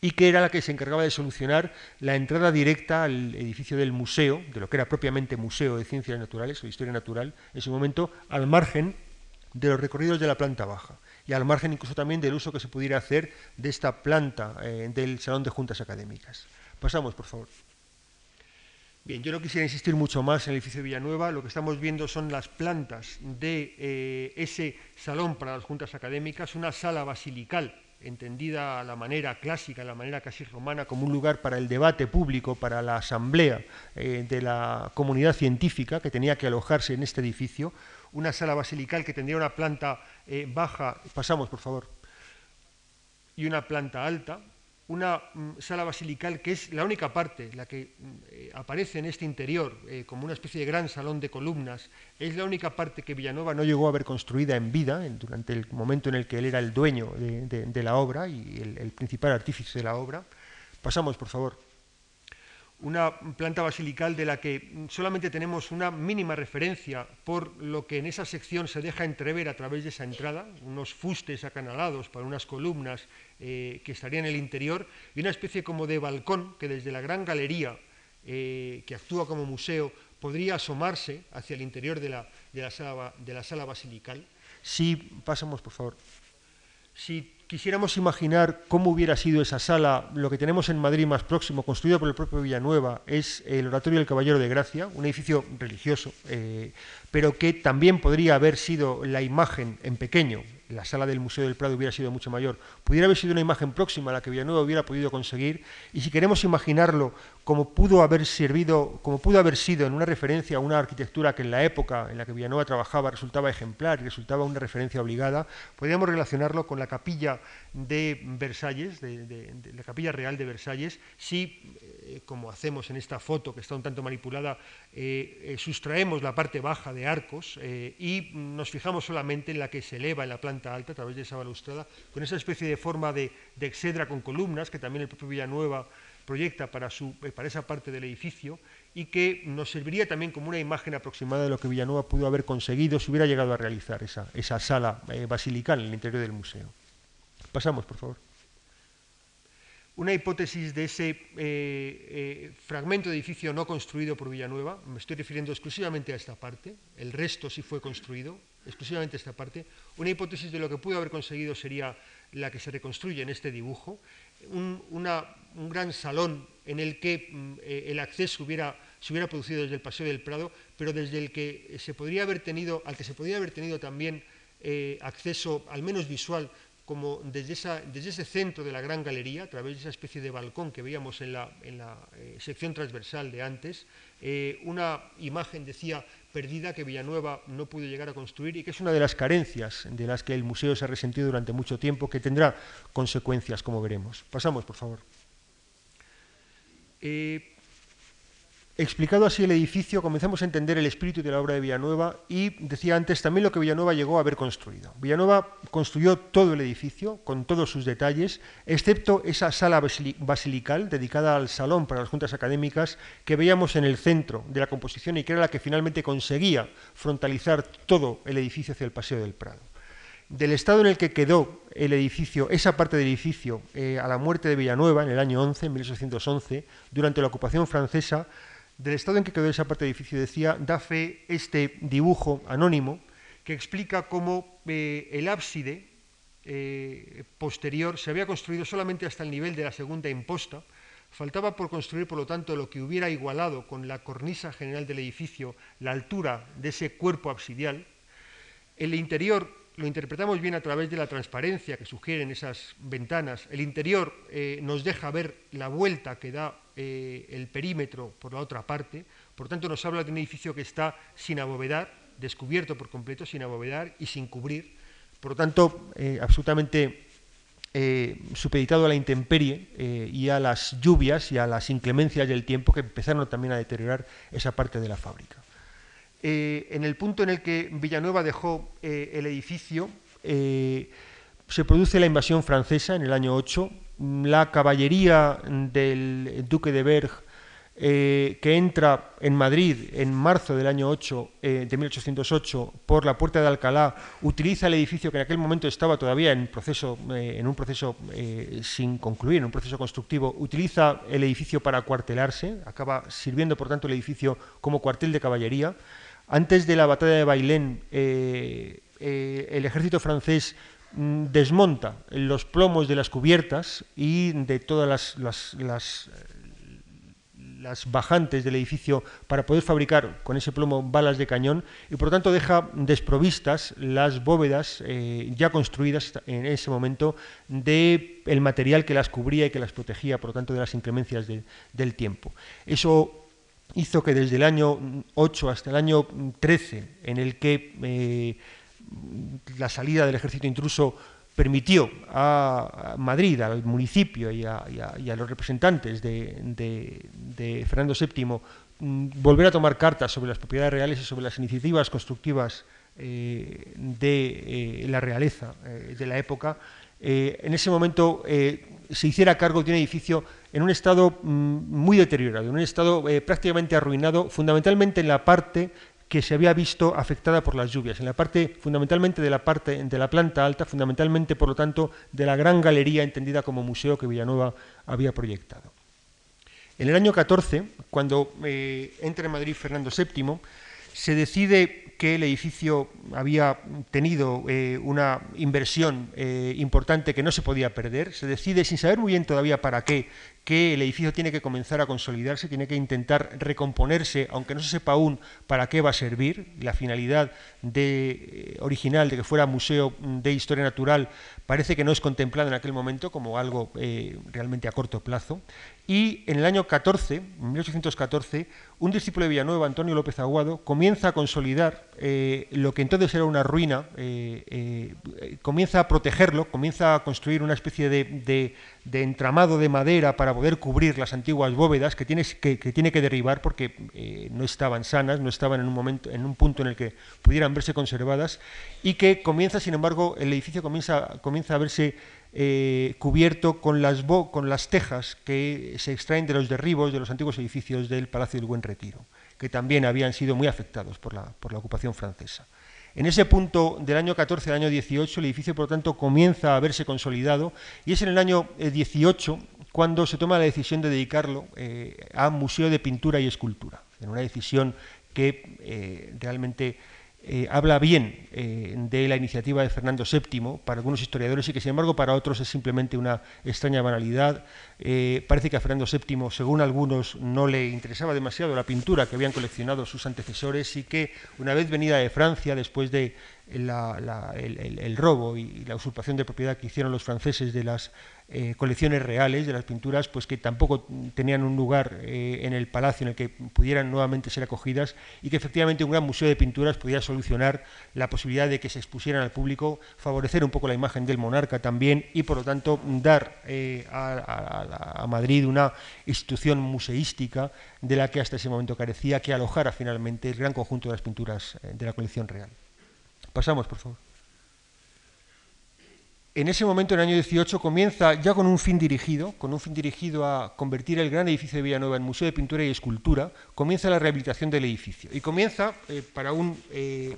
y que era la que se encargaba de solucionar la entrada directa al edificio del museo, de lo que era propiamente Museo de Ciencias Naturales o Historia Natural, en su momento al margen de los recorridos de la planta baja y al margen incluso también del uso que se pudiera hacer de esta planta eh, del Salón de Juntas Académicas. Pasamos, por favor. Bien, yo no quisiera insistir mucho más en el edificio de Villanueva. Lo que estamos viendo son las plantas de eh, ese salón para las juntas académicas, una sala basilical entendida a la manera clásica, a la manera casi romana, como un lugar para el debate público, para la asamblea eh, de la comunidad científica que tenía que alojarse en este edificio, una sala basilical que tendría una planta eh, baja, pasamos por favor, y una planta alta, una mm, sala basilical que es la única parte, la que mm, eh, aparece en este interior eh, como una especie de gran salón de columnas, es la única parte que Villanova no llegó a ver construida en vida, durante el momento en el que él era el dueño de, la obra y el principal artífice de la obra. Pasamos, por favor una planta basilical de la que solamente tenemos una mínima referencia por lo que en esa sección se deja entrever a través de esa entrada, unos fustes acanalados para unas columnas eh, que estarían en el interior y una especie como de balcón que desde la gran galería eh, que actúa como museo podría asomarse hacia el interior de la, de la sala basilical. Si pasamos, por favor. Si quisiéramos imaginar cómo hubiera sido esa sala, lo que tenemos en Madrid más próximo, construido por el propio Villanueva, es el Oratorio del Caballero de Gracia, un edificio religioso, eh, pero que también podría haber sido la imagen en pequeño, la sala del Museo del Prado hubiera sido mucho mayor, pudiera haber sido una imagen próxima a la que Villanueva hubiera podido conseguir, y si queremos imaginarlo como pudo haber servido, como pudo haber sido en una referencia a una arquitectura que en la época en la que Villanueva trabajaba resultaba ejemplar y resultaba una referencia obligada, podríamos relacionarlo con la capilla de Versalles, la capilla real de Versalles, si, eh, como hacemos en esta foto que está un tanto manipulada, eh, eh, sustraemos la parte baja de arcos y nos fijamos solamente en la que se eleva en la planta alta a través de esa balustrada, con esa especie de forma de, de exedra con columnas que también el propio Villanueva proyecta para, su, eh, para esa parte del edificio y que nos serviría también como una imagen aproximada de lo que Villanueva pudo haber conseguido si hubiera llegado a realizar esa, sala eh, basilical en el interior del museo. Pasamos, por favor. Una hipótesis de ese eh, fragmento de edificio no construido por Villanueva, me estoy refiriendo exclusivamente a esta parte, el resto sí fue construido, exclusivamente esta parte. Una hipótesis de lo que pudo haber conseguido sería la que se reconstruye en este dibujo, un, gran salón en el que mm, eh, el acceso hubiera, se hubiera producido desde el Paseo del Prado, pero desde el que se podría haber tenido, al que se podría haber tenido también eh, acceso, al menos visual, como desde, ese centro de la gran galería, a través de esa especie de balcón que veíamos en la, eh, sección transversal de antes, una imagen, decía, perdida que Villanueva no pudo llegar a construir y que es una de las carencias de las que el museo se ha resentido durante mucho tiempo, que tendrá consecuencias, como veremos. Pasamos, por favor. Eh, explicado así el edificio, comenzamos a entender el espíritu de la obra de Villanueva y decía antes también lo que Villanueva llegó a haber construido. Villanueva construyó todo el edificio con todos sus detalles, excepto esa sala basilical dedicada al salón para las juntas académicas que veíamos en el centro de la composición y que era la que finalmente conseguía frontalizar todo el edificio hacia el Paseo del Prado. Del estado en el que quedó el edificio, esa parte del edificio, eh, a la muerte de Villanueva en el año 11, en 1811, durante la ocupación francesa, del estado en que quedó esa parte del edificio, decía, da fe este dibujo anónimo que explica cómo eh, el ábside eh, posterior se había construido solamente hasta el nivel de la segunda imposta, faltaba por construir, por lo tanto, lo que hubiera igualado con la cornisa general del edificio la altura de ese cuerpo absidial. El interior lo interpretamos bien a través de la transparencia que sugieren esas ventanas. El interior eh, nos deja ver la vuelta que da eh, el perímetro por la otra parte. Por tanto, nos habla de un edificio que está sin abovedar, descubierto por completo, sin abovedar y sin cubrir. Por tanto, eh, absolutamente supeditado a la intemperie y a las lluvias y a las inclemencias del tiempo que empezaron también a deteriorar esa parte de la fábrica. Eh, en el punto en el que Villanueva dejó eh, el edificio, eh, se produce la invasión francesa en el año 8. La caballería del duque de Berg, que entra en Madrid en marzo del año 8, de 1808 por la puerta de Alcalá, utiliza el edificio que en aquel momento estaba todavía en, proceso, en un proceso sin concluir, en un proceso constructivo, utiliza el edificio para cuartelarse, acaba sirviendo por tanto el edificio como cuartel de caballería. Antes de la batalla de Bailén, eh, eh, el ejército francés desmonta los plomos de las cubiertas y de todas las, las, bajantes del edificio para poder fabricar con ese plomo balas de cañón y por lo tanto deja desprovistas las bóvedas eh, ya construidas en ese momento del el material que las cubría y que las protegía, por lo tanto, de las inclemencias del tiempo. Eso hizo que desde el año 8 hasta el año 13, en el que eh, la salida del ejército intruso permitió a Madrid, al municipio y a, los representantes de, Fernando VII mm, volver a tomar cartas sobre las propiedades reales y sobre las iniciativas constructivas eh, de eh, la realeza de la época, en ese momento se hiciera cargo de un edificio en un estado mm, muy deteriorado, en un estado eh, prácticamente arruinado, fundamentalmente en la parte que se había visto afectada por las lluvias, en la parte fundamentalmente de la parte de la planta alta, fundamentalmente por lo tanto de la gran galería entendida como museo que Villanueva había proyectado. En el año 14, cuando eh, entra en Madrid Fernando VII, se decide que el edificio había tenido eh, una inversión eh, importante que no se podía perder. Se decide, sin saber muy bien todavía para qué, que el edificio tiene que comenzar a consolidarse, tiene que intentar recomponerse, aunque no se sepa aún para qué va a servir. La finalidad de, original de que fuera museo de historia natural parece que no es contemplada en aquel momento como algo realmente a corto plazo. Y en el año 14, en 1814, un discípulo de Villanueva, Antonio López Aguado, comienza a consolidar eh, lo que entonces era una ruina, eh, eh, comienza a protegerlo, comienza a construir una especie de, entramado de madera para poder cubrir las antiguas bóvedas que tiene que, tiene que derribar porque no estaban sanas, no estaban en un, momento, en un punto en el que pudieran verse conservadas y que comienza, sin embargo, el edificio comienza, comienza a verse eh, cubierto con las, con las tejas que se extraen de los derribos de los antiguos edificios del Palacio del Buen Retiro, que también habían sido muy afectados por la, por la ocupación francesa. En ese punto del año 14 al año 18, el edificio, por lo tanto, comienza a verse consolidado y es en el año 18 eh, cuando se toma la decisión de dedicarlo eh, a Museo de Pintura y Escultura, en una decisión que realmente eh, habla bien eh, de la iniciativa de Fernando VII para algunos historiadores y que sin embargo para otros es simplemente una extraña banalidad. Eh, parece que a Fernando VII, según algunos, no le interesaba demasiado la pintura que habían coleccionado sus antecesores y que una vez venida de Francia, después de el, robo y la usurpación de propiedad que hicieron los franceses de las eh, colecciones reales de las pinturas, pues que tampoco tenían un lugar eh, en el palacio en el que pudieran nuevamente ser acogidas y que efectivamente un gran museo de pinturas pudiera solucionar la posibilidad de que se expusieran al público, favorecer un poco la imagen del monarca también y por lo tanto dar eh, a, a Madrid una institución museística de la que hasta ese momento carecía, que alojara finalmente el gran conjunto de las pinturas de la colección real. Pasamos, por favor en ese momento, en el año 18, comienza ya con un fin dirigido, con un fin dirigido a convertir el gran edificio de Villanueva en Museo de Pintura y Escultura, comienza la rehabilitación del edificio. Y comienza, eh, para un eh,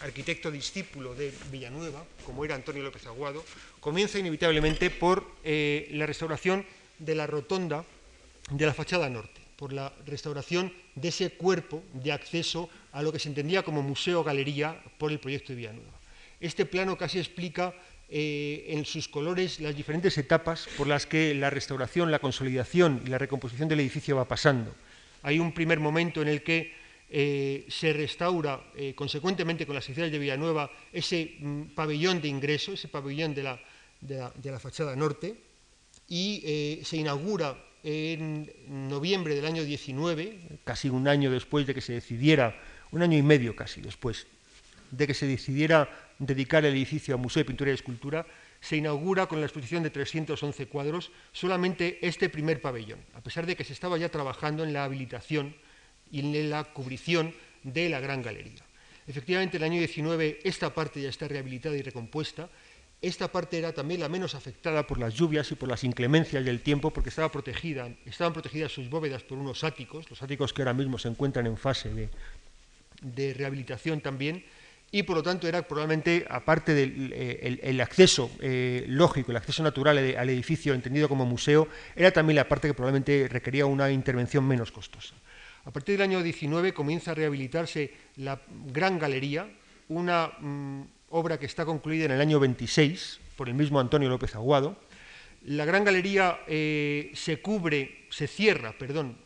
arquitecto discípulo de Villanueva, como era Antonio López Aguado, comienza inevitablemente por eh, la restauración de la rotonda de la fachada norte, por la restauración de ese cuerpo de acceso a lo que se entendía como museo-galería por el proyecto de Villanueva. Este plano casi explica eh, en sus colores las diferentes etapas por las que la restauración, la consolidación y la recomposición del edificio va pasando. Hay un primer momento en el que eh, se restaura eh, consecuentemente con las secciones de Villanueva ese mm, pabellón de ingreso, ese pabellón de la, de la fachada norte, y se inaugura en noviembre del año 19, casi un año después de que se decidiera, un año y medio casi después de que se decidiera dedicar el edificio a Museo de Pintura y Escultura, se inaugura con la exposición de 311 cuadros solamente este primer pabellón, a pesar de que se estaba ya trabajando en la habilitación y en la cubrición de la gran galería. Efectivamente, en el año 19 esta parte ya está rehabilitada y recompuesta. Esta parte era también la menos afectada por las lluvias y por las inclemencias del tiempo, porque estaba protegida, estaban protegidas sus bóvedas por unos áticos, los áticos que ahora mismo se encuentran en fase de, de rehabilitación también, y por lo tanto era probablemente, aparte del eh, acceso eh, lógico, el acceso natural al edificio entendido como museo, era también la parte que probablemente requería una intervención menos costosa. A partir del año 19 comienza a rehabilitarse la Gran Galería, una mm, obra que está concluida en el año 26 por el mismo Antonio López Aguado. La Gran Galería eh, se cubre, se cierra, perdón,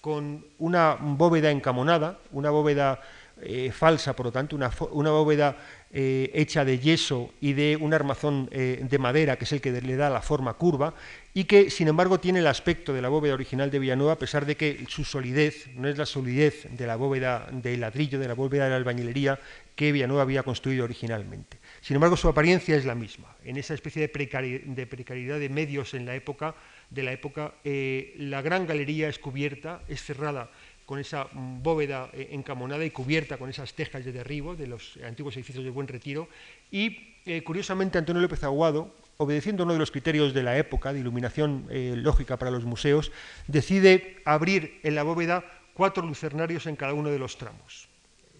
con una bóveda encamonada, una bóveda eh, falsa, por lo tanto, una, bóveda eh, hecha de yeso y de un armazón eh, de madera, que es el que le da la forma curva, y que, sin embargo, tiene el aspecto de la bóveda original de Villanueva, a pesar de que su solidez no es la solidez de la bóveda de ladrillo, de la bóveda de la albañilería que Villanueva había construido originalmente. Sin embargo, su apariencia es la misma. En esa especie de, precariedad de medios en la época, de la época, la gran galería es cubierta, es cerrada con esa bóveda eh, encamonada y cubierta con esas tejas de derribo de los antiguos edificios de Buen Retiro. Y, eh, curiosamente, Antonio López Aguado, obedeciendo uno de los criterios de la época de iluminación eh, lógica para los museos, decide abrir en la bóveda cuatro lucernarios en cada uno de los tramos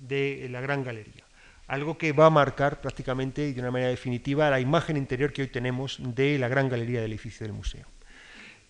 de la gran galería. Algo que va a marcar prácticamente y de una manera definitiva la imagen interior que hoy tenemos de la gran galería del edificio del museo.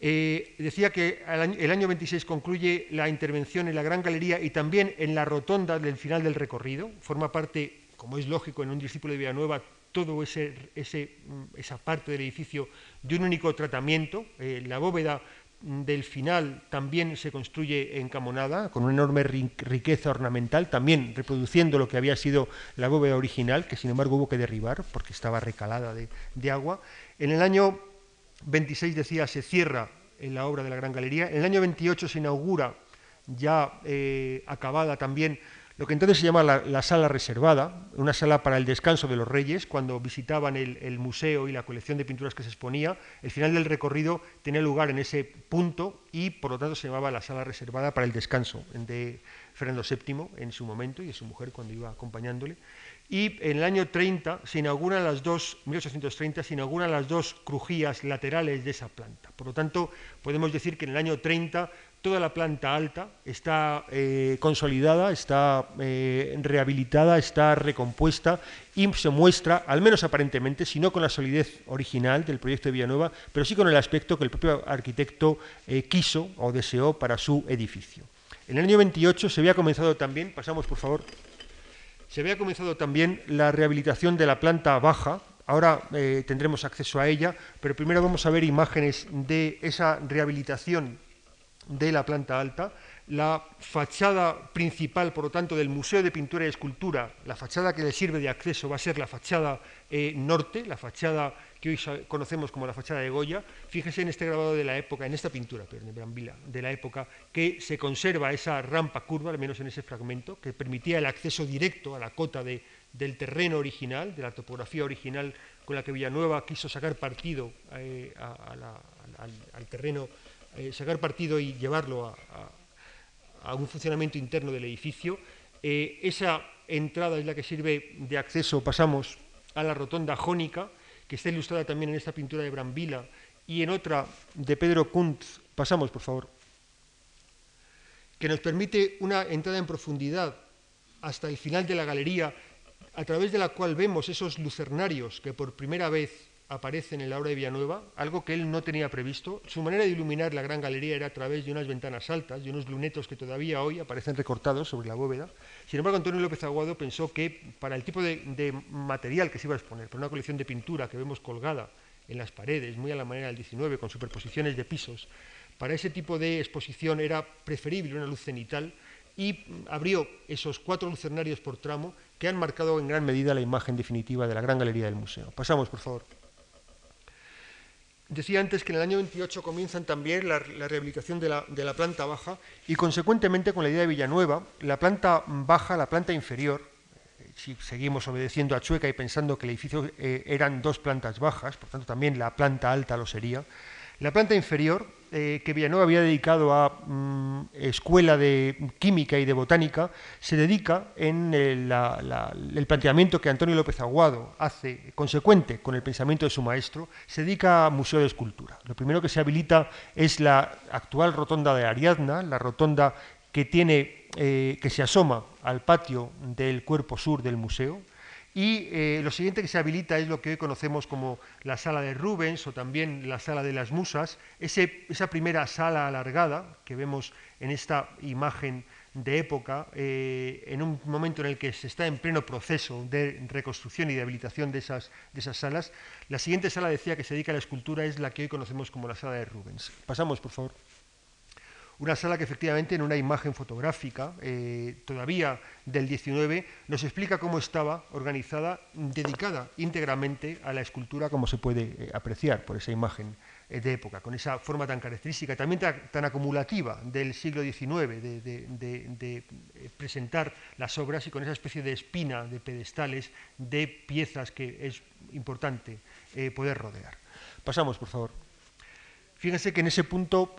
Eh, decía que el año, 26 concluye la intervención en la Gran Galería y también en la rotonda del final del recorrido. Forma parte, como es lógico en un discípulo de Villanueva, todo ese, mm, esa parte del edificio de un único tratamiento. Eh, la bóveda del final también se construye encamonada, con una enorme riqueza ornamental, también reproduciendo lo que había sido la bóveda original, que sin embargo hubo que derribar porque estaba recalada de, agua. En el año 26, decía, se cierra la obra de la Gran Galería. En el año 28 se inaugura, ya eh, acabada también, lo que entonces se llama la, sala reservada, una sala para el descanso de los reyes, cuando visitaban el, museo y la colección de pinturas que se exponía, el final del recorrido tenía lugar en ese punto y por lo tanto se llamaba la sala reservada para el descanso de Fernando VII en su momento y de su mujer cuando iba acompañándole. Y en el año 30 se inauguran las dos, 1830, se inauguran las dos crujías laterales de esa planta. Por lo tanto, podemos decir que en el año 30 toda la planta alta está eh, consolidada, está eh, rehabilitada, está recompuesta y se muestra, al menos aparentemente, si no con la solidez original del proyecto de Villanueva, pero sí con el aspecto que el propio arquitecto eh, quiso o deseó para su edificio. En el año 28 se había comenzado también, pasamos por favor, se había comenzado también la rehabilitación de la planta baja, ahora tendremos acceso a ella, pero primero vamos a ver imágenes de esa rehabilitación de la planta alta, la fachada principal, por lo tanto, del Museo de Pintura y Escultura, la fachada que le sirve de acceso va a ser la fachada eh, norte, la fachada que hoy conocemos como la fachada de Goya. Fíjese en este grabado de la época, en esta pintura, perdón, de Brambila, de la época, que se conserva esa rampa curva, al menos en ese fragmento, que permitía el acceso directo a la cota del terreno original, de la topografía original con la que Villanueva quiso sacar partido eh, al terreno eh, sacar partido y llevarlo a, un funcionamiento interno del edificio. Eh, esa entrada es la que sirve de acceso, pasamos a la rotonda jónica, que está ilustrada también en esta pintura de Brambila y en otra de Pedro Kuntz, pasamos por favor, que nos permite una entrada en profundidad hasta el final de la galería, a través de la cual vemos esos lucernarios que por primera vez aparecen en la obra de Villanueva, algo que él no tenía previsto. Su manera de iluminar la gran galería era a través de unas ventanas altas, de unos lunetos que todavía hoy aparecen recortados sobre la bóveda. Sin embargo, Antonio López Aguado pensó que para el tipo de, material que se iba a exponer, para una colección de pintura que vemos colgada en las paredes, muy a la manera del 19, con superposiciones de pisos, para ese tipo de exposición era preferible una luz cenital y abrió esos cuatro lucernarios por tramo que han marcado en gran medida la imagen definitiva de la gran galería del museo. Pasamos, por favor. Decía antes que en el año 28 comienzan también la, rehabilitación de la, planta baja y consecuentemente con la idea de Villanueva, la planta baja, la planta inferior, eh, si seguimos obedeciendo a Chueca y pensando que el edificio eh, eran dos plantas bajas, por tanto también la planta alta lo sería, la planta inferior, eh, que Villanueva había dedicado a mm, escuela de química y de botánica, se dedica en el, el, planteamiento que Antonio López Aguado hace, consecuente con el pensamiento de su maestro, se dedica a museo de escultura. Lo primero que se habilita es la actual rotonda de Ariadna, la rotonda que, tiene, eh, que se asoma al patio del cuerpo sur del museo, y eh, lo siguiente que se habilita es lo que hoy conocemos como la sala de Rubens o también la sala de las musas, esa primera sala alargada que vemos en esta imagen de época, eh, en un momento en el que se está en pleno proceso de reconstrucción y de habilitación de esas, de esas salas. La siguiente sala, decía, que se dedica a la escultura es la que hoy conocemos como la sala de Rubens. Pasamos, por favor. Una sala que efectivamente en una imagen fotográfica, eh, todavía del 19, nos explica cómo estaba organizada, dedicada íntegramente a la escultura, como se puede eh, apreciar por esa imagen eh, de época, con esa forma tan característica, también tan, acumulativa del siglo XIX, de, presentar las obras y con esa especie de espina de pedestales, de piezas que es importante poder rodear. Pasamos, por favor. Fíjense que en ese punto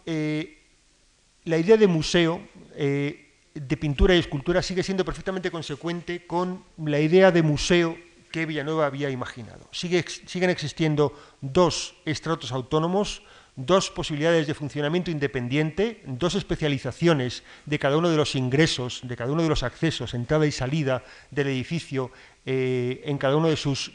la idea de museo eh, de pintura y escultura sigue siendo perfectamente consecuente con la idea de museo que Villanueva había imaginado. siguen existiendo dos estratos autónomos, dos posibilidades de funcionamiento independiente, dos especializaciones de cada uno de los ingresos, de cada uno de los accesos, entrada y salida del edificio eh, en cada uno de sus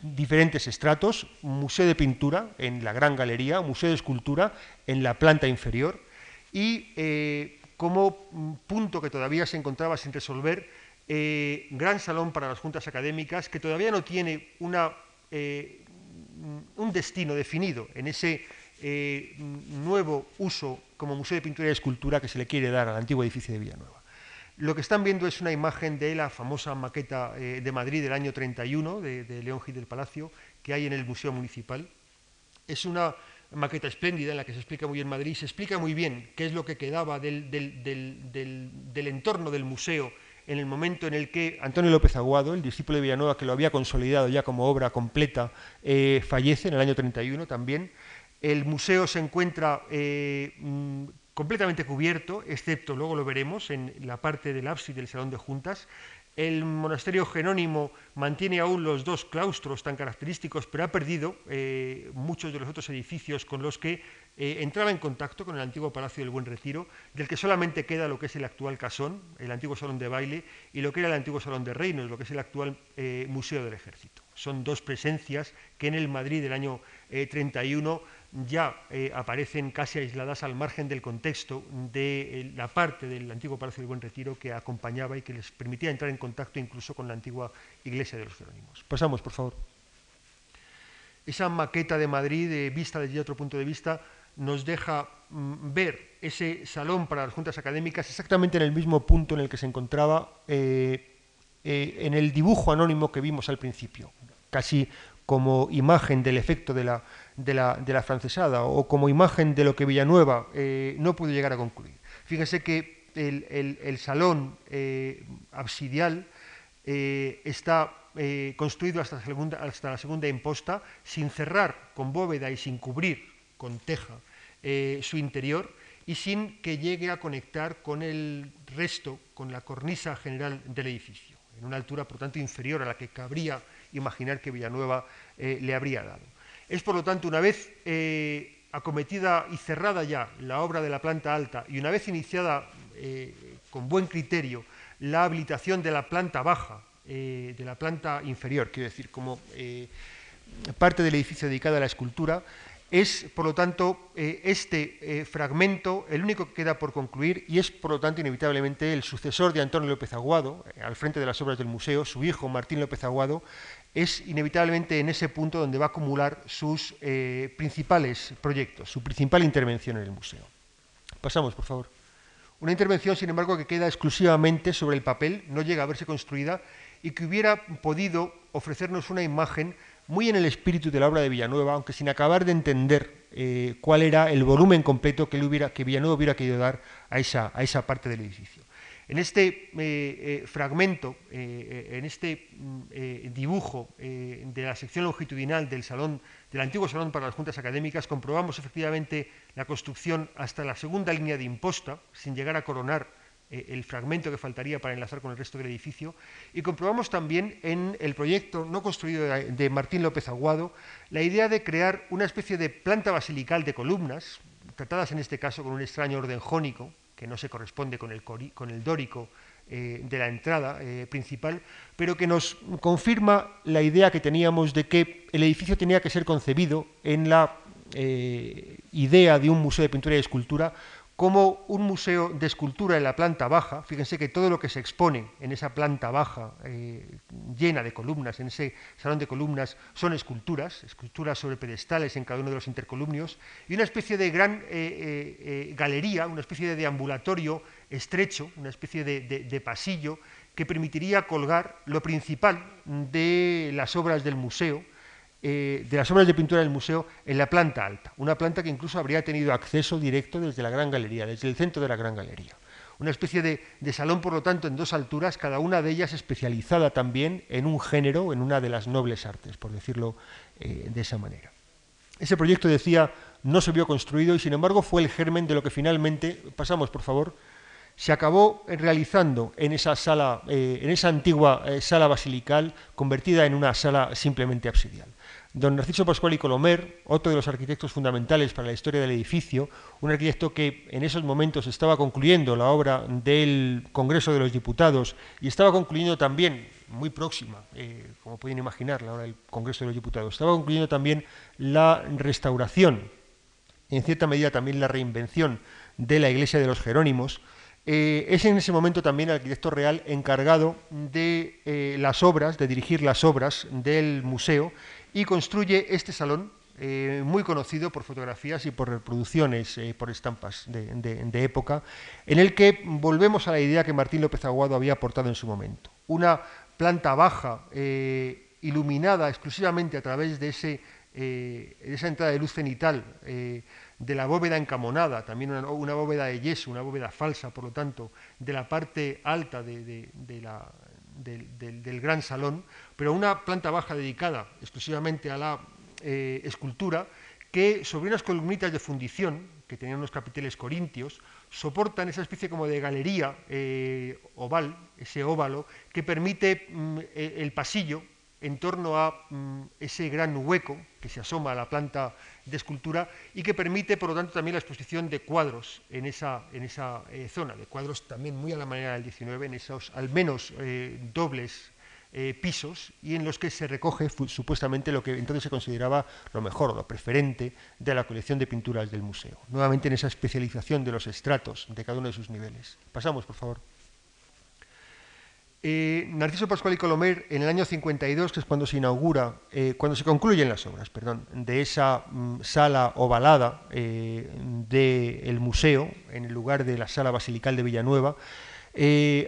diferentes estratos, museo de pintura en la gran galería, museo de escultura en la planta inferior y eh, como punto que todavía se encontraba sin resolver, eh, gran salón para las juntas académicas que todavía no tiene eh, un destino definido en ese nuevo uso como museo de pintura y escultura que se le quiere dar al antiguo edificio de Villanueva. Lo que están viendo es una imagen de la famosa maqueta de Madrid del año 31, de, León Gil del Palacio, que hay en el Museo Municipal. Es una maqueta espléndida en la que se explica muy bien Madrid, se explica muy bien qué es lo que quedaba del, entorno del museo en el momento en el que Antonio López Aguado, el discípulo de Villanueva que lo había consolidado ya como obra completa, eh, fallece en el año 31 también. El museo se encuentra eh, mm, completamente cubierto, excepto, luego lo veremos, en la parte del ábside del salón de juntas. El monasterio genónimo mantiene aún los dos claustros tan característicos, pero ha perdido eh, muchos de los otros edificios con los que eh, entraba en contacto con el antiguo Palacio del Buen Retiro, del que solamente queda lo que es el actual casón, el antiguo salón de baile, y lo que era el antiguo salón de reinos, lo que es el actual eh, Museo del Ejército. Son dos presencias que en el Madrid del año 31 ya eh, aparecen casi aisladas al margen del contexto de eh, la parte del antiguo Palacio del Buen Retiro que acompañaba y que les permitía entrar en contacto incluso con la antigua iglesia de los Jerónimos. Pasamos, por favor. Esa maqueta de Madrid, vista desde otro punto de vista, nos deja mm, ver ese salón para las juntas académicas exactamente en el mismo punto en el que se encontraba eh, en el dibujo anónimo que vimos al principio, casi como imagen del efecto de la, de la, francesada o como imagen de lo que Villanueva eh, no pudo llegar a concluir. Fíjense que el, salón eh, absidial eh, está construido hasta la segunda imposta, sin cerrar con bóveda y sin cubrir con teja su interior y sin que llegue a conectar con el resto, con la cornisa general del edificio, en una altura por tanto inferior a la que cabría imaginar que Villanueva le habría dado. Es, por lo tanto, una vez eh, acometida y cerrada ya la obra de la planta alta y una vez iniciada eh, con buen criterio la habilitación de la planta baja, eh, de la planta inferior, quiero decir, como parte del edificio dedicado a la escultura, es, por lo tanto, este fragmento el único que queda por concluir y es, por lo tanto, inevitablemente el sucesor de Antonio López Aguado, al frente de las obras del museo, su hijo Martín López Aguado, es inevitablemente en ese punto donde va a acumular sus eh, principales proyectos, su principal intervención en el museo. Pasamos, por favor. Una intervención, sin embargo, que queda exclusivamente sobre el papel, no llega a verse construida y que hubiera podido ofrecernos una imagen muy en el espíritu de la obra de Villanueva, aunque sin acabar de entender eh, cuál era el volumen completo que, hubiera, que Villanueva hubiera querido dar a esa, a esa parte del edificio. En este eh, eh, fragmento, eh, en este mm, dibujo de la sección longitudinal del, salón, del antiguo Salón para las Juntas Académicas, comprobamos efectivamente la construcción hasta la segunda línea de imposta, sin llegar a coronar el fragmento que faltaría para enlazar con el resto del edificio, y comprobamos también en el proyecto no construido de Martín López Aguado la idea de crear una especie de planta basilical de columnas, tratadas en este caso con un extraño orden jónico, que no se corresponde con el, con el dórico eh, de la entrada eh, principal, pero que nos confirma la idea que teníamos de que el edificio tenía que ser concebido en la eh, idea de un museo de pintura y escultura como un museo de escultura en la planta baja. Fíjense que todo lo que se expone en esa planta baja eh, llena de columnas, en ese salón de columnas, son esculturas, esculturas sobre pedestales en cada uno de los intercolumnios, y una especie de gran eh, eh, galería, una especie de deambulatorio estrecho, una especie de pasillo que permitiría colgar lo principal de las obras del museo, eh, de las obras de pintura del museo en la planta alta, una planta que incluso habría tenido acceso directo desde la Gran Galería, desde el centro de la Gran Galería. Una especie de, salón, por lo tanto, en dos alturas, cada una de ellas especializada también en un género, en una de las nobles artes, por decirlo eh, de esa manera. Ese proyecto, decía, no se vio construido y, sin embargo, fue el germen de lo que finalmente, pasamos, por favor, se acabó realizando en esa sala, eh, en esa antigua sala basilical, convertida en una sala simplemente absidial. Don Narciso Pascual y Colomer, otro de los arquitectos fundamentales para la historia del edificio, un arquitecto que en esos momentos estaba concluyendo la obra del Congreso de los Diputados y estaba concluyendo también muy próxima, como pueden imaginar, la hora del Congreso de los Diputados. Estaba concluyendo también la restauración, en cierta medida también la reinvención de la iglesia de los Jerónimos, eh, es en ese momento también el arquitecto real encargado de eh, las obras, de dirigir las obras del museo y construye este salón eh, muy conocido por fotografías y por reproducciones, por estampas de, época, en el que volvemos a la idea que Martín López Aguado había aportado en su momento. Una planta baja iluminada exclusivamente a través de, ese, de esa entrada de luz cenital de la bóveda encamonada, también una, bóveda de yeso, una bóveda falsa, por lo tanto, de la parte alta del, gran salón, pero una planta baja dedicada exclusivamente a la eh, escultura, que sobre unas columnitas de fundición, que tenían unos capiteles corintios, soportan esa especie como de galería eh, oval, ese óvalo, que permite mm, e, el pasillo en torno a mm, ese gran hueco que se asoma a la planta de escultura y que permite, por lo tanto, también la exposición de cuadros en esa, en esa eh, zona, de cuadros también muy a la manera del 19, en esos al menos eh, dobles eh, pisos y en los que se recoge supuestamente lo que entonces se consideraba lo mejor lo preferente de la colección de pinturas del museo. Nuevamente en esa especialización de los estratos de cada uno de sus niveles. Pasamos, por favor. Eh, Narciso Pascual y Colomer, en el año 52, que es cuando se inaugura, eh, cuando se concluyen las obras, perdón, de esa mm, sala ovalada eh, del museo, en el lugar de la sala basilical de Villanueva,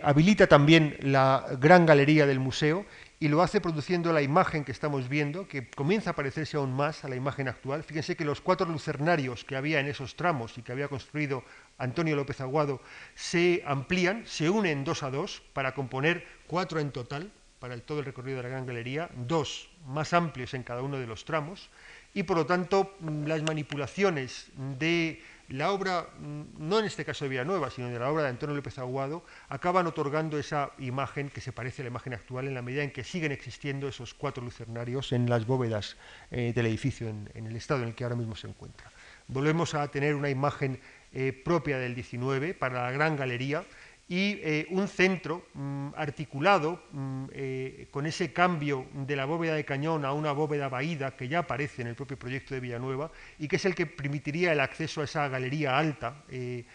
habilita también la gran galería del museo y lo hace produciendo la imagen que estamos viendo, que comienza a parecerse aún más a la imagen actual. Fíjense que los cuatro lucernarios que había en esos tramos y que había construido Antonio López Aguado se amplían, se unen dos a dos para componer cuatro en total para el, todo el recorrido de la Gran Galería, dos más amplios en cada uno de los tramos, y por lo tanto las manipulaciones de la obra, no en este caso de Villanueva, sino de la obra de Antonio López Aguado, acaban otorgando esa imagen que se parece a la imagen actual en la medida en que siguen existiendo esos cuatro lucernarios en las bóvedas eh, del edificio en el estado en el que ahora mismo se encuentra. Volvemos a tener una imagen eh, propia del 19 para la gran galería y eh, un centro mm, articulado mm, eh, con ese cambio de la bóveda de cañón a una bóveda vaída que ya aparece en el propio proyecto de Villanueva y que es el que permitiría el acceso a esa galería alta de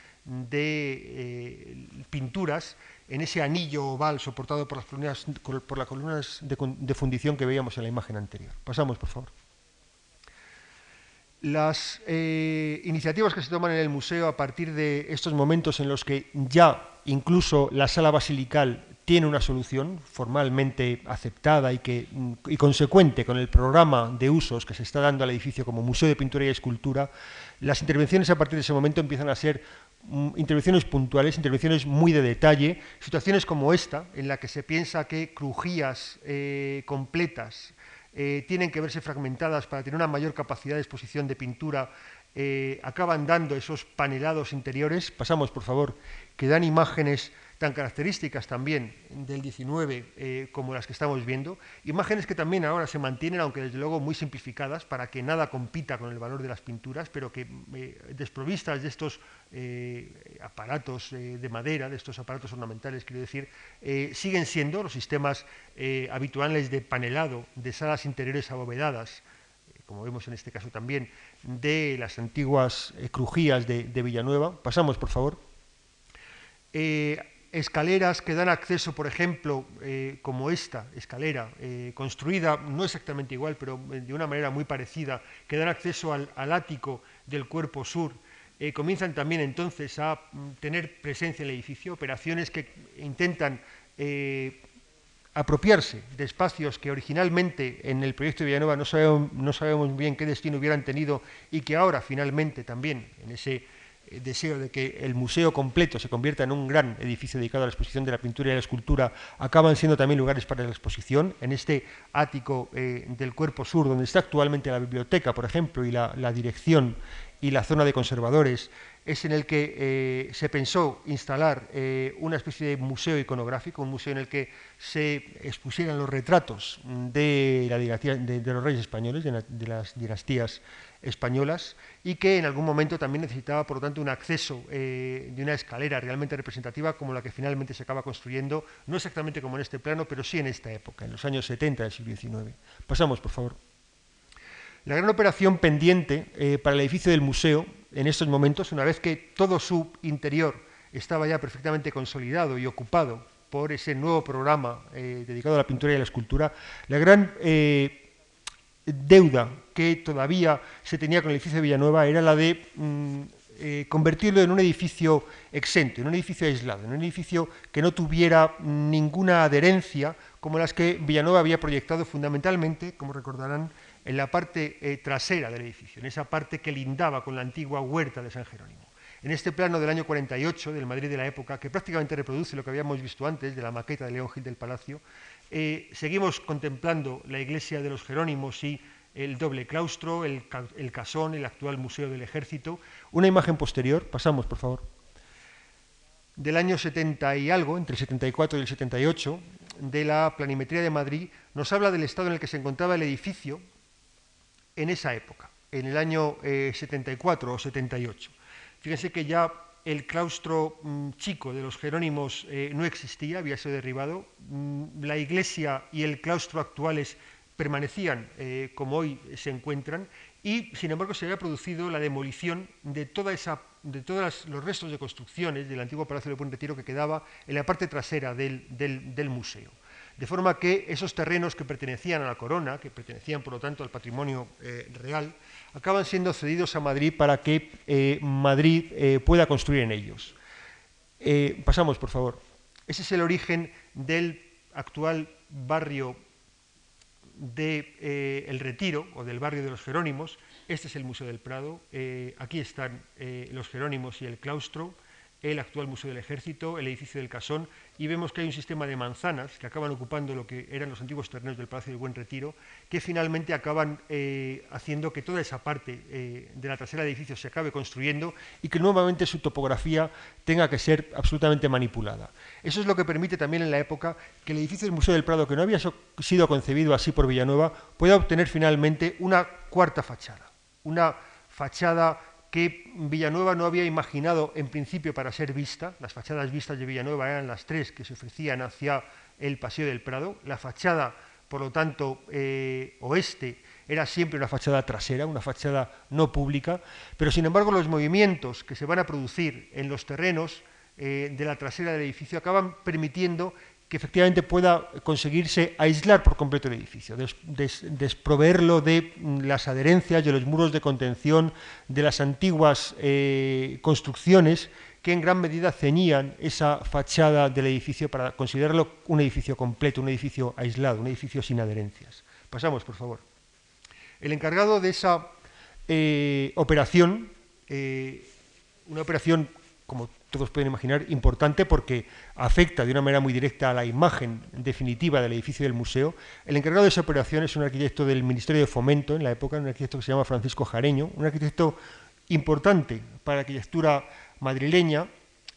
pinturas en ese anillo oval soportado por las columnas, por las columnas de fundición que veíamos en la imagen anterior. Pasamos, por favor. Las eh, iniciativas que se toman en el museo a partir de estos momentos en los que ya incluso la sala basilical tiene una solución formalmente aceptada y, que, y consecuente con el programa de usos que se está dando al edificio como Museo de Pintura y Escultura, las intervenciones a partir de ese momento empiezan a ser mm, intervenciones puntuales, intervenciones muy de detalle, situaciones como esta, en la que se piensa que crujías eh, completas eh, tienen que verse fragmentadas para tener una mayor capacidad de exposición de pintura, eh, acaban dando esos panelados interiores, pasamos por favor, que dan imágenes tan características también del 19 eh, como las que estamos viendo, imágenes que también ahora se mantienen, aunque desde luego muy simplificadas, para que nada compita con el valor de las pinturas, pero que eh, desprovistas de estos eh, aparatos de madera, de estos aparatos ornamentales, quiero decir, siguen siendo los sistemas habituales de panelado de salas interiores abovedadas, como vemos en este caso también, de las antiguas crujías de, Villanueva. Pasamos, por favor escaleras que dan acceso, por ejemplo, eh, como esta escalera, eh, construida no exactamente igual, pero eh, de una manera muy parecida, que dan acceso al, ático del cuerpo sur, comienzan también entonces a mm, tener presencia en el edificio, operaciones que intentan apropiarse de espacios que originalmente en el proyecto de Villanueva no sabemos, no sabemos bien qué destino hubieran tenido y que ahora finalmente también en ese deseo de que el museo completo se convierta en un gran edificio dedicado a la exposición de la pintura y la escultura, acaban siendo también lugares para la exposición. En este ático eh, del cuerpo sur, donde está actualmente la biblioteca, por ejemplo, y la, dirección y la zona de conservadores, es en el que eh, se pensó instalar eh, una especie de museo iconográfico, un museo en el que se expusieran los retratos de, los reyes españoles, de, las dinastías y que en algún momento también necesitaba, por lo tanto, un acceso de una escalera realmente representativa como la que finalmente se acaba construyendo, no exactamente como en este plano, pero sí en esta época, en los años 70 del siglo XIX. Pasamos, por favor. La gran operación pendiente eh, para el edificio del museo en estos momentos, una vez que todo su interior estaba ya perfectamente consolidado y ocupado por ese nuevo programa eh, dedicado a la pintura y a la escultura, la gran eh, deuda que todavía se tenía con el edificio de Villanueva era la de mm, convertirlo en un edificio exento, en un edificio aislado, en un edificio que no tuviera ninguna adherencia como las que Villanueva había proyectado fundamentalmente, como recordarán, en la parte eh, trasera del edificio, en esa parte que lindaba con la antigua huerta de San Jerónimo. En este plano del año 48 del Madrid de la época, que prácticamente reproduce lo que habíamos visto antes de la maqueta de León Gil del Palacio, eh, seguimos contemplando la iglesia de los Jerónimos y el doble claustro, el, el casón, el actual Museo del Ejército. Una imagen posterior, pasamos por favor, del año 70 y algo, entre el 74 y el 78, de la planimetría de Madrid, nos habla del estado en el que se encontraba el edificio en esa época, en el año 74 eh, o 78. Fíjense que ya el claustro mm, chico de los Jerónimos eh, no existía, había sido derribado. Mm, la iglesia y el claustro actuales permanecían eh, como hoy se encuentran y, sin embargo, se había producido la demolición de, toda esa, de todos los restos de construcciones del antiguo Palacio de Buen Retiro que quedaba en la parte trasera del museo. De forma que esos terrenos que pertenecían a la corona, que pertenecían por lo tanto al patrimonio eh, real, acaban siendo cedidos a Madrid para que eh, Madrid pueda construir en ellos. pasamos, por favor. Ese es el origen del actual barrio de El Retiro o del barrio de los Jerónimos. Este es el Museo del Prado. aquí están los Jerónimos y el claustro el actual Museo del Ejército, el edificio del Casón, y vemos que hay un sistema de manzanas que acaban ocupando lo que eran los antiguos terrenos del Palacio del Buen Retiro, que finalmente acaban eh, haciendo que toda esa parte eh, de la trasera del edificio se acabe construyendo y que nuevamente su topografía tenga que ser absolutamente manipulada. Eso es lo que permite también en la época que el edificio del Museo del Prado, que no había sido concebido así por Villanueva, pueda obtener finalmente una cuarta fachada, una fachada que Villanueva no había imaginado en principio para ser vista. Las fachadas vistas de Villanueva eran las tres que se ofrecían hacia el Paseo del Prado. La fachada, por lo tanto, eh, oeste era siempre una fachada trasera, una fachada no pública, pero sin embargo los movimientos que se van a producir en los terrenos eh, de la trasera del edificio acaban permitiendo que efectivamente pueda conseguirse aislar por completo el edificio, desproveerlo de mm, las adherencias, de los muros de contención, de las antiguas eh, construcciones que en gran medida ceñían esa fachada del edificio para considerarlo un edificio completo, un edificio aislado, un edificio sin adherencias. Pasamos, por favor. El encargado de esa eh, operación, eh, una operación como todos pueden imaginar, importante porque afecta de una manera muy directa a la imagen definitiva del edificio del museo. El encargado de esa operación es un arquitecto del Ministerio de Fomento en la época, un arquitecto que se llama Francisco Jareño, un arquitecto importante para la arquitectura madrileña.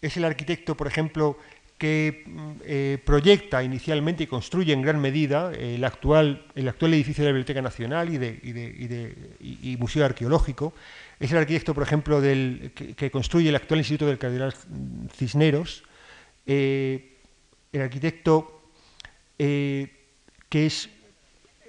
Es el arquitecto, por ejemplo, que eh, proyecta inicialmente y construye en gran medida el, actual, el actual edificio de la Biblioteca Nacional y, de, y Museo Arqueológico. Es el arquitecto, por ejemplo, del, que, construye el actual Instituto del Cardenal Cisneros, eh, el arquitecto eh, que es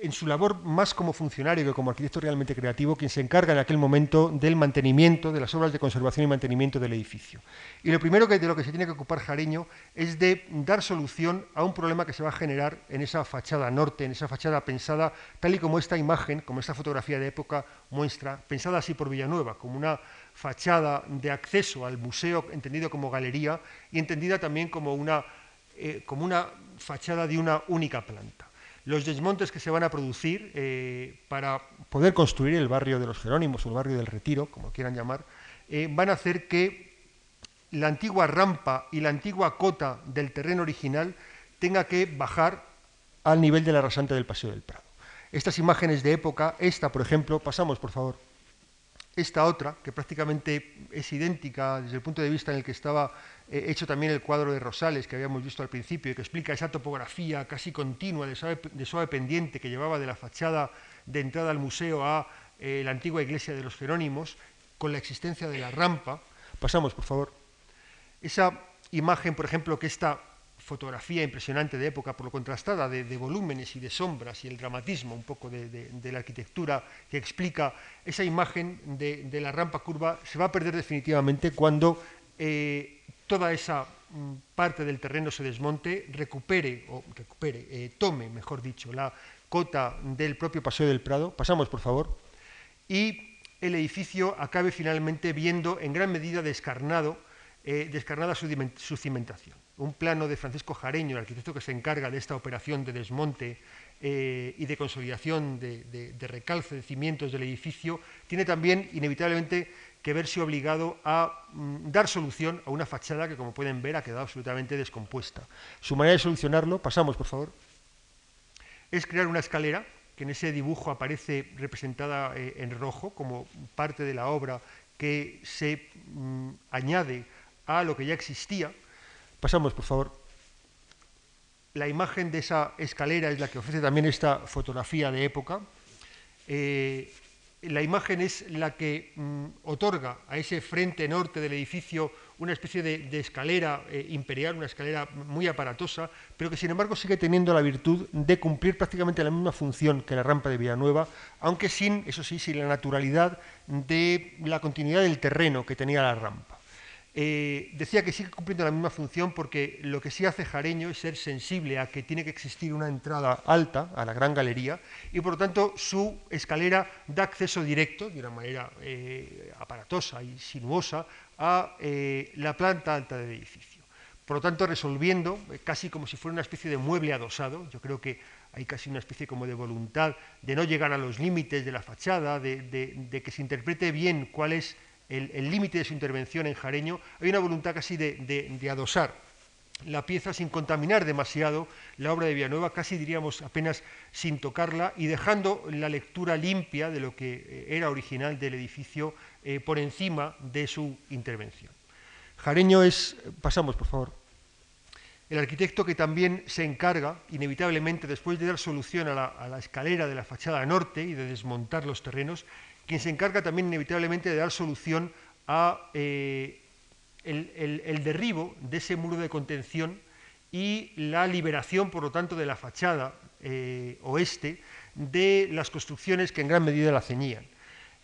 en su labor más como funcionario que como arquitecto realmente creativo, quien se encarga en aquel momento del mantenimiento, de las obras de conservación y mantenimiento del edificio. Y lo primero que, de lo que se tiene que ocupar Jareño es de dar solución a un problema que se va a generar en esa fachada norte, en esa fachada pensada tal y como esta imagen, como esta fotografía de época muestra, pensada así por Villanueva, como una fachada de acceso al museo entendido como galería y entendida también como una, eh, como una fachada de una única planta. Los desmontes que se van a producir eh, para poder construir el barrio de los Jerónimos o el barrio del Retiro, como quieran llamar, eh, van a hacer que la antigua rampa y la antigua cota del terreno original tenga que bajar al nivel de la rasante del Paseo del Prado. Estas imágenes de época, esta por ejemplo, pasamos por favor, esta otra, que prácticamente es idéntica desde el punto de vista en el que estaba eh, hecho también el cuadro de Rosales que habíamos visto al principio y que explica esa topografía casi continua de suave, pendiente que llevaba de la fachada de entrada al museo a eh, la antigua iglesia de los Jerónimos, con la existencia de la rampa. Pasamos, por favor. Esa imagen, por ejemplo, que esta fotografía impresionante de época, por lo contrastada de, volúmenes y de sombras y el dramatismo un poco de, la arquitectura que explica esa imagen de, la rampa curva, se va a perder definitivamente cuando eh, toda esa mm, parte del terreno se desmonte, recupere, o recupere, eh, tome, mejor dicho, la cota del propio Paseo del Prado. Pasamos, por favor. Y el edificio acabe finalmente viendo en gran medida descarnado, eh, descarnada su cimentación un plano de Francisco Jareño, el arquitecto que se encarga de esta operación de desmonte eh, y de consolidación de, recalce de cimientos del edificio, tiene también inevitablemente que verse obligado a mm, dar solución a una fachada que, como pueden ver, ha quedado absolutamente descompuesta. Su manera de solucionarlo, pasamos por favor, es crear una escalera que en ese dibujo aparece representada eh, en rojo como parte de la obra que se mm, añade a lo que ya existía Pasamos, por favor. La imagen de esa escalera es la que ofrece también esta fotografía de época. Eh, la imagen es la que mm, otorga a ese frente norte del edificio una especie de, escalera eh, imperial, una escalera muy aparatosa, pero que sin embargo sigue teniendo la virtud de cumplir prácticamente la misma función que la rampa de Villanueva, aunque sin, eso sí, sin la naturalidad de la continuidad del terreno que tenía la rampa. Eh, decía que sigue cumpliendo la misma función porque lo que sí hace Jareño es ser sensible a que tiene que existir una entrada alta a la gran galería y por lo tanto su escalera da acceso directo, de una manera eh, aparatosa y sinuosa, a eh, la planta alta del edificio. Por lo tanto, resolviendo casi como si fuera una especie de mueble adosado, yo creo que hay casi una especie como de voluntad de no llegar a los límites de la fachada, de que se interprete bien cuál es el límite de su intervención en Jareño, hay una voluntad casi de, adosar la pieza sin contaminar demasiado la obra de Villanueva, casi diríamos apenas sin tocarla y dejando la lectura limpia de lo que eh, era original del edificio eh, por encima de su intervención. Jareño es, pasamos por favor, el arquitecto que también se encarga, inevitablemente, después de dar solución a la, a la escalera de la fachada norte y de desmontar los terrenos, quien se encarga también inevitablemente de dar solución a eh, el, derribo de ese muro de contención y la liberación, por lo tanto, de la fachada eh, oeste de las construcciones que en gran medida la ceñían.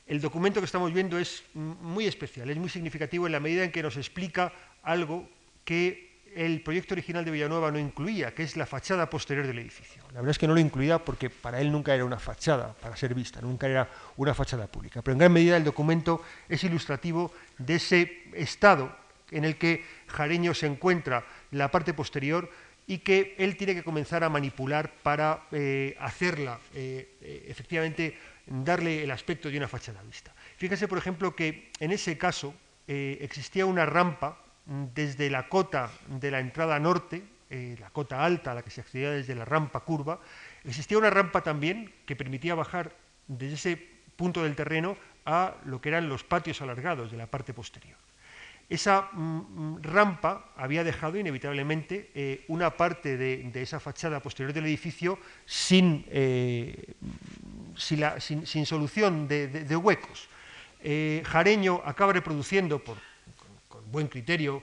El documento que estamos viendo es muy especial, es muy significativo en la medida en que nos explica algo que el proyecto original de Villanueva no incluía, que es la fachada posterior del edificio. La verdad es que no lo incluía porque para él nunca era una fachada para ser vista, nunca era una fachada pública. Pero en gran medida el documento es ilustrativo de ese estado en el que Jareño se encuentra la parte posterior y que él tiene que comenzar a manipular para eh, hacerla, eh, eh, efectivamente, darle el aspecto de una fachada vista. Fíjense, por ejemplo, que en ese caso existía una rampa desde la cota de la entrada norte, eh, la cota alta a la que se accedía desde la rampa curva, existía una rampa también que permitía bajar desde ese punto del terreno a lo que eran los patios alargados de la parte posterior. Esa mm, mm, rampa había dejado inevitablemente eh, una parte de, esa fachada posterior del edificio sin, eh, sin, solución de, huecos. Jareño acaba reproduciendo, por buen criterio,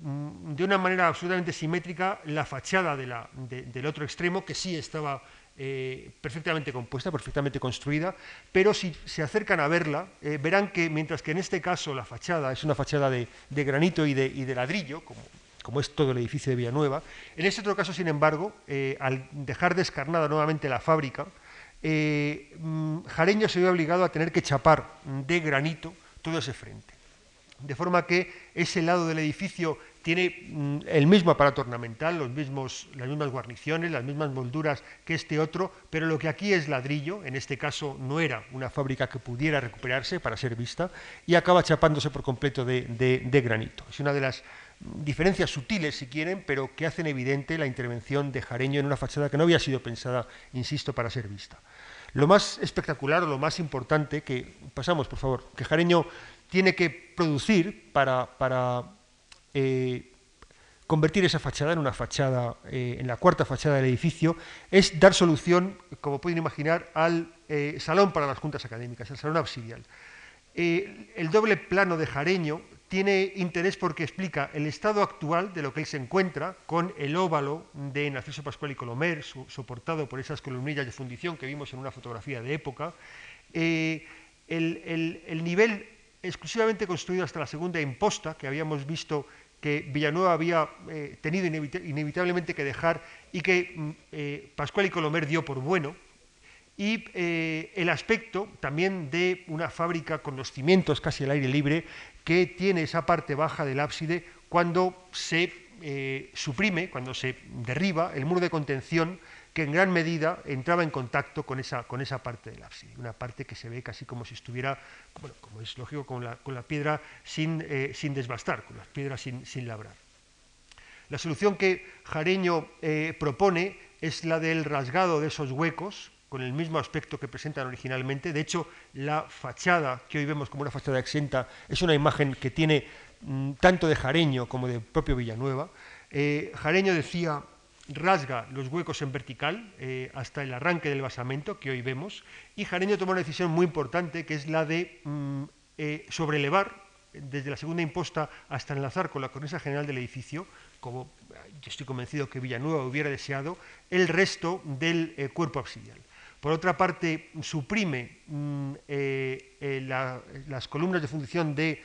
mm, de una manera absolutamente simétrica la fachada del otro extremo, que sí estaba eh, perfectamente compuesta, perfectamente construida, pero si se acercan a verla, eh, verán que mientras que en este caso la fachada es una fachada de, granito y de, ladrillo, como, es todo el edificio de Villanueva, en este otro caso, sin embargo, eh, al dejar descarnada nuevamente la fábrica, mm, Jareño se ve obligado a tener que chapar de granito todo ese frente de forma que ese lado del edificio tiene mm, el mismo aparato ornamental, los mismos, las mismas guarniciones, las mismas molduras que este otro, pero lo que aquí es ladrillo, en este caso no era una fábrica que pudiera recuperarse para ser vista, y acaba chapándose por completo de, granito. Es una de las diferencias sutiles, si quieren, pero que hacen evidente la intervención de Jareño en una fachada que no había sido pensada, insisto, para ser vista. Lo más espectacular lo más importante que, pasamos por favor, que Jareño tiene que producir para, eh, convertir esa fachada en una fachada, eh, en la cuarta fachada del edificio, es dar solución, como pueden imaginar, al eh, salón para las juntas académicas, el salón absidial. el doble plano de Jareño tiene interés porque explica el estado actual de lo que él se encuentra con el óvalo de Narciso Pascual y Colomer, soportado por esas columnillas de fundición que vimos en una fotografía de época. el nivel exclusivamente construido hasta la segunda imposta, que habíamos visto que Villanueva había eh, tenido inevitablemente que dejar y que mm, eh, Pascual y Colomer dio por bueno, y eh, el aspecto también de una fábrica con los cimientos casi al aire libre, que tiene esa parte baja del ábside cuando se suprime, cuando se derriba el muro de contención que en gran medida entraba en contacto con esa, con esa parte del ábside, una parte que se ve casi como si estuviera, como es lógico, con la, con la piedra sin, eh, sin, desbastar, con las piedras sin, sin, labrar. La solución que Jareño eh, propone es la del rasgado de esos huecos, con el mismo aspecto que presentan originalmente. De hecho, la fachada que hoy vemos como una fachada exenta es una imagen que tiene mm, tanto de Jareño como de propio Villanueva. Eh, Jareño decía rasga los huecos en vertical eh, hasta el arranque del basamento que hoy vemos y Jareño toma una decisión muy importante que es la de mm, eh, sobrelevar desde la segunda imposta hasta enlazar con la cornisa general del edificio, como yo estoy convencido que Villanueva hubiera deseado, el resto del eh, cuerpo absidial. Por otra parte, suprime mm, las columnas de fundición de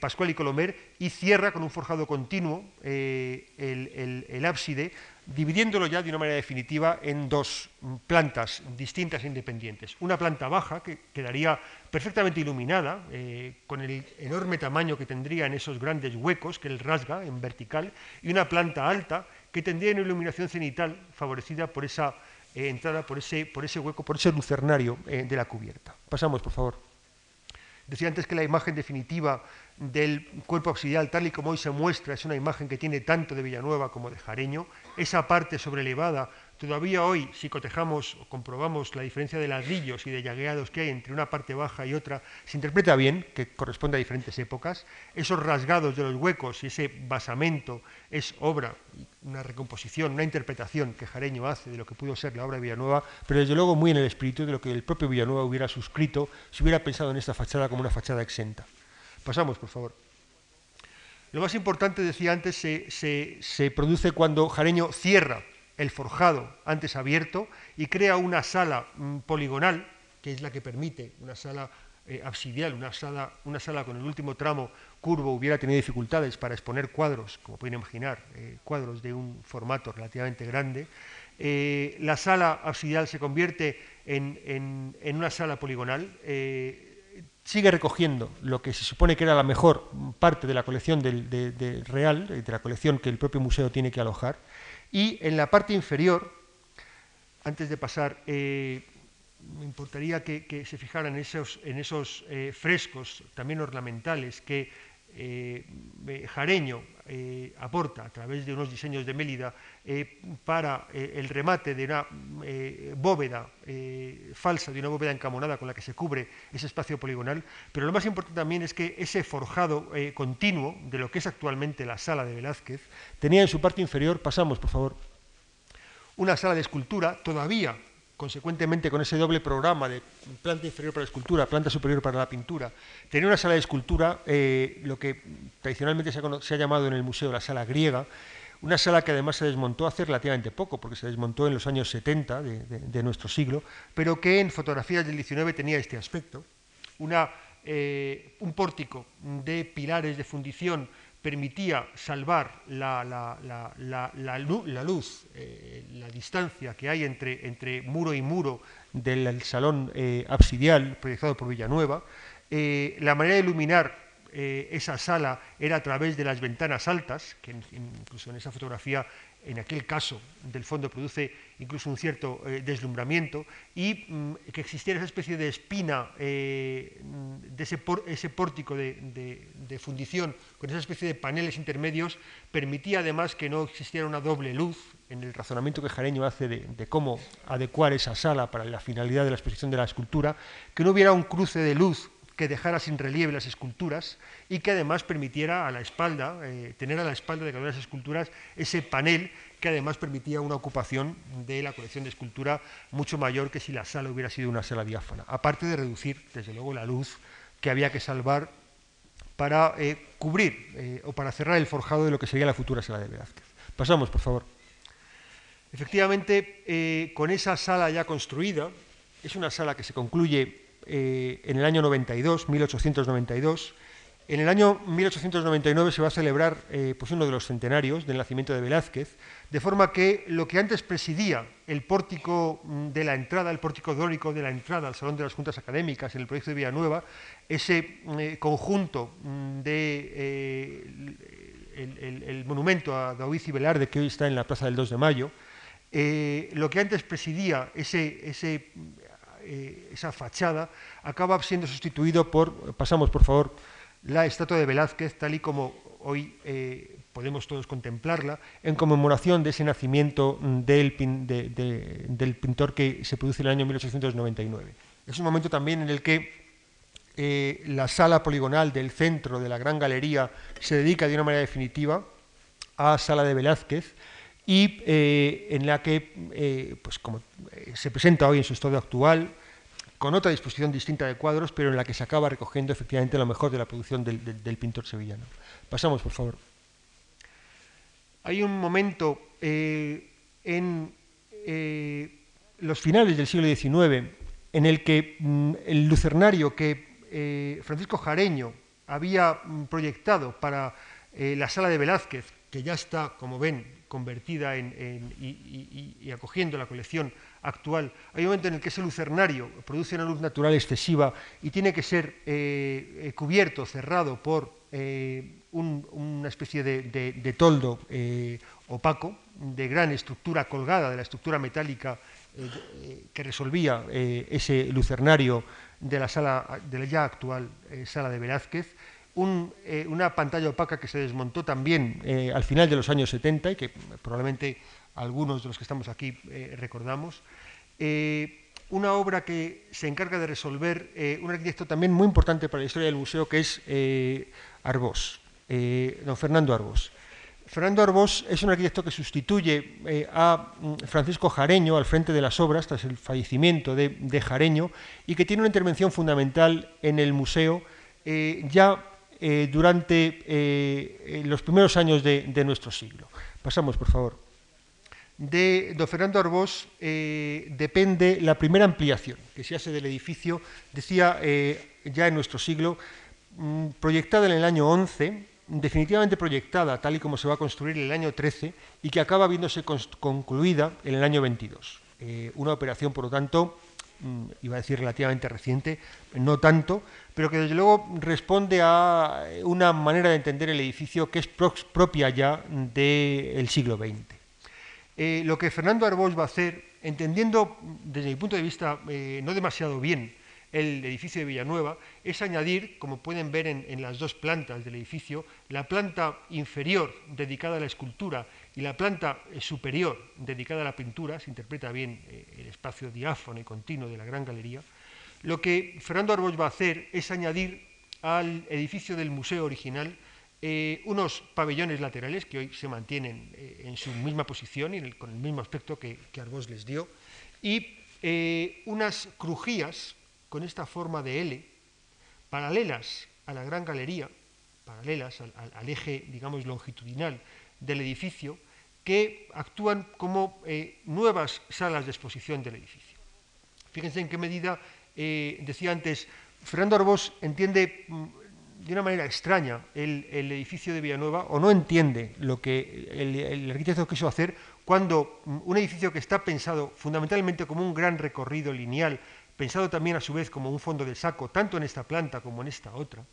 Pascual y Colomer y cierra con un forjado continuo el ábside dividiéndolo ya de una manera definitiva en dos plantas distintas e independientes. Una planta baja, que quedaría perfectamente iluminada, eh, con el enorme tamaño que tendría en esos grandes huecos que él rasga en vertical, y una planta alta, que tendría una iluminación cenital favorecida por esa eh, entrada, por ese, por ese hueco, por ese lucernario eh, de la cubierta. Pasamos, por favor. Decía antes que la imagen definitiva del cuerpo auxiliar, tal y como hoy se muestra, es una imagen que tiene tanto de Villanueva como de Jareño. Esa parte sobrelevada Todavía hoy, si cotejamos o comprobamos la diferencia de ladrillos y de llagueados que hay entre una parte baja y otra, se interpreta bien, que corresponde a diferentes épocas. Esos rasgados de los huecos y ese basamento es obra, una recomposición, una interpretación que Jareño hace de lo que pudo ser la obra de Villanueva, pero desde luego muy en el espíritu de lo que el propio Villanueva hubiera suscrito si hubiera pensado en esta fachada como una fachada exenta. Pasamos, por favor. Lo más importante, decía antes, se, se produce cuando Jareño cierra el forjado antes abierto y crea una sala mm, poligonal, que es la que permite una sala eh, absidial, una sala, una sala con el último tramo curvo hubiera tenido dificultades para exponer cuadros, como pueden imaginar, eh, cuadros de un formato relativamente grande. Eh, la sala absidial se convierte en, una sala poligonal, sigue recogiendo lo que se supone que era la mejor parte de la colección del, real, de la colección que el propio museo tiene que alojar, y en la parte inferior, antes de pasar, eh, me importaría que, se fijaran esos, en esos eh, frescos también ornamentales que eh, Jareño aporta a través de unos diseños de Mélida para el remate de una bóveda falsa, de una bóveda encamonada con la que se cubre ese espacio poligonal. Pero lo más importante también es que ese forjado continuo de lo que es actualmente la sala de Velázquez tenía en su parte inferior, pasamos por favor, una sala de escultura todavía consecuentemente con ese doble programa de planta inferior para la escultura, planta superior para la pintura, tenía una sala de escultura, eh, lo que tradicionalmente se ha, llamado en el museo la sala griega, una sala que además se desmontó hace relativamente poco, porque se desmontó en los años 70 de, nuestro siglo, pero que en fotografías del 19 tenía este aspecto, eh, un pórtico de pilares de fundición permitía salvar la, luz, eh, la distancia que hay entre, entre, muro y muro del salón eh, absidial proyectado por Villanueva. Eh, la manera de iluminar esa sala era a través de las ventanas altas, que incluso en esa fotografía en aquel caso del fondo produce incluso un cierto eh, deslumbramiento, y mm, que existiera esa especie de espina, eh, de ese, pórtico de, fundición, con esa especie de paneles intermedios, permitía además que no existiera una doble luz, en el razonamiento que Jareño hace de, cómo adecuar esa sala para la finalidad de la exposición de la escultura, que no hubiera un cruce de luz que dejara sin relieve las esculturas y que además permitiera a la espalda, eh, tener a la espalda de cada una de las esculturas ese panel que además permitía una ocupación de la colección de escultura mucho mayor que si la sala hubiera sido una sala diáfana, aparte de reducir, desde luego, la luz que había que salvar para eh, cubrir eh, o para cerrar el forjado de lo que sería la futura sala de Velázquez. Pasamos, por favor. Efectivamente, con esa sala ya construida, es una sala que se concluye eh, en el año 92, 1892. En el año 1899 se va a celebrar eh, pues uno de los centenarios del nacimiento de Velázquez, de forma que lo que antes presidía el pórtico mm, de la entrada, el pórtico dórico de la entrada al Salón de las Juntas Académicas en el proyecto de Villanueva, ese eh, conjunto mm, de el, monumento a David y Velarde que hoy está en la Plaza del 2 de Mayo, lo que antes presidía ese, ese eh, esa fachada, acaba siendo sustituido por, pasamos por favor, la estatua de Velázquez, tal y como hoy eh, podemos todos contemplarla, en conmemoración de ese nacimiento del, del, pintor que se produce en el año 1899. Es un momento también en el que eh, la sala poligonal del centro de la Gran Galería se dedica de una manera definitiva a Sala de Velázquez, y eh, en la que, eh, pues como eh, se presenta hoy en su estado actual, con otra disposición distinta de cuadros, pero en la que se acaba recogiendo efectivamente lo mejor de la producción del, pintor sevillano. Pasamos, por favor. Hay un momento en los finales del siglo XIX en el que mm, el lucernario que Francisco Jareño había mm, proyectado para la sala de Velázquez, que ya está, como ven, convertida en, y, acogiendo la colección actual, hay un momento en el que ese lucernario produce una luz natural excesiva y tiene que ser eh, eh, cubierto, cerrado por eh, una especie de, toldo opaco, de gran estructura colgada de la estructura metálica que resolvía ese lucernario de la sala de la ya actual sala de Velázquez eh, una pantalla opaca que se desmontó también eh, al final de los años 70 y que probablemente algunos de los que estamos aquí eh, recordamos. una obra que se encarga de resolver un arquitecto también muy importante para la historia del museo, que es Arbós, don Fernando Arbós. Fernando Arbós es un arquitecto que sustituye a mm, Francisco Jareño al frente de las obras tras el fallecimiento de, de Jareño y que tiene una intervención fundamental en el museo ya eh, durante eh, los primeros años de, nuestro siglo. Pasamos, por favor. De don Fernando Arbós eh, depende la primera ampliación que se hace del edificio, decía ya en nuestro siglo, mm, proyectada en el año 11, definitivamente proyectada tal y como se va a construir en el año 13 y que acaba viéndose concluida en el año 22. una operación, por lo tanto, iba a decir relativamente reciente, no tanto, pero que desde luego responde a una manera de entender el edificio que es propia ya del siglo XX. Eh, lo que Fernando Arbós va a hacer, entendiendo desde mi punto de vista eh, no demasiado bien el edificio de Villanueva, es añadir, como pueden ver en, las dos plantas del edificio, la planta inferior dedicada a la escultura y la planta eh, superior dedicada a la pintura, se interpreta bien eh, el espacio diáfano y continuo de la gran galería, lo que Fernando Arbós va a hacer es añadir al edificio del museo original eh, unos pabellones laterales que hoy se mantienen en su misma posición y con el mismo aspecto que, que Arbós les dio, y unas crujías con esta forma de L, paralelas a la gran galería, paralelas al, eje, digamos, longitudinal del edificio, que actúan como eh, nuevas salas de exposición del edificio. Fíjense en qué medida, eh, decía antes, Fernando Arbós entiende mm, de una manera extraña el, edificio de Villanueva o no entiende lo que el, el, arquitecto quiso hacer cuando mm, un edificio que está pensado fundamentalmente como un gran recorrido lineal pensado también a su vez como un fondo de saco, tanto en esta planta como en esta otra,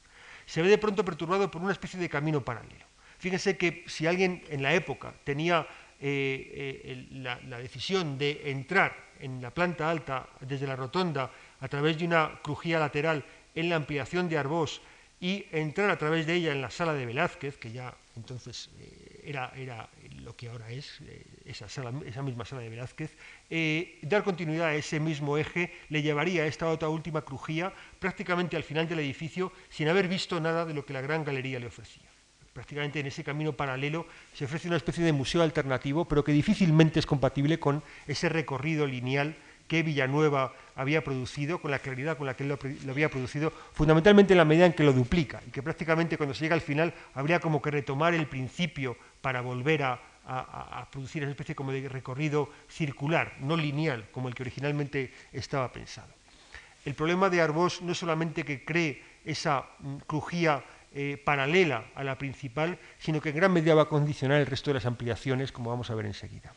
se ve de pronto perturbado por una especie de camino paralelo. Fíjense que si alguien en la época tenía la, la decisión de entrar en la planta alta desde la rotonda a través de una crujía lateral en la ampliación de Arbós y entrar a través de ella en la sala de Velázquez, que ya entonces eh, era, lo que ahora es, eh, esa, esa, misma sala de Velázquez, eh, dar continuidad a ese mismo eje le llevaría a esta otra última crujía prácticamente al final del edificio sin haber visto nada de lo que la gran galería le ofrecía. Prácticamente en ese camino paralelo se ofrece una especie de museo alternativo, pero que difícilmente es compatible con ese recorrido lineal que Villanueva había producido, con la claridad con la que él lo, había producido, fundamentalmente en la medida en que lo duplica, y que prácticamente cuando se llega al final habría como que retomar el principio para volver a, producir esa especie como de recorrido circular, no lineal, como el que originalmente estaba pensado. El problema de Arbós no es solamente que cree esa mm, crujía eh, paralela a la principal, sino que en gran medida va a condicionar el resto de las ampliaciones, como vamos a ver enseguida.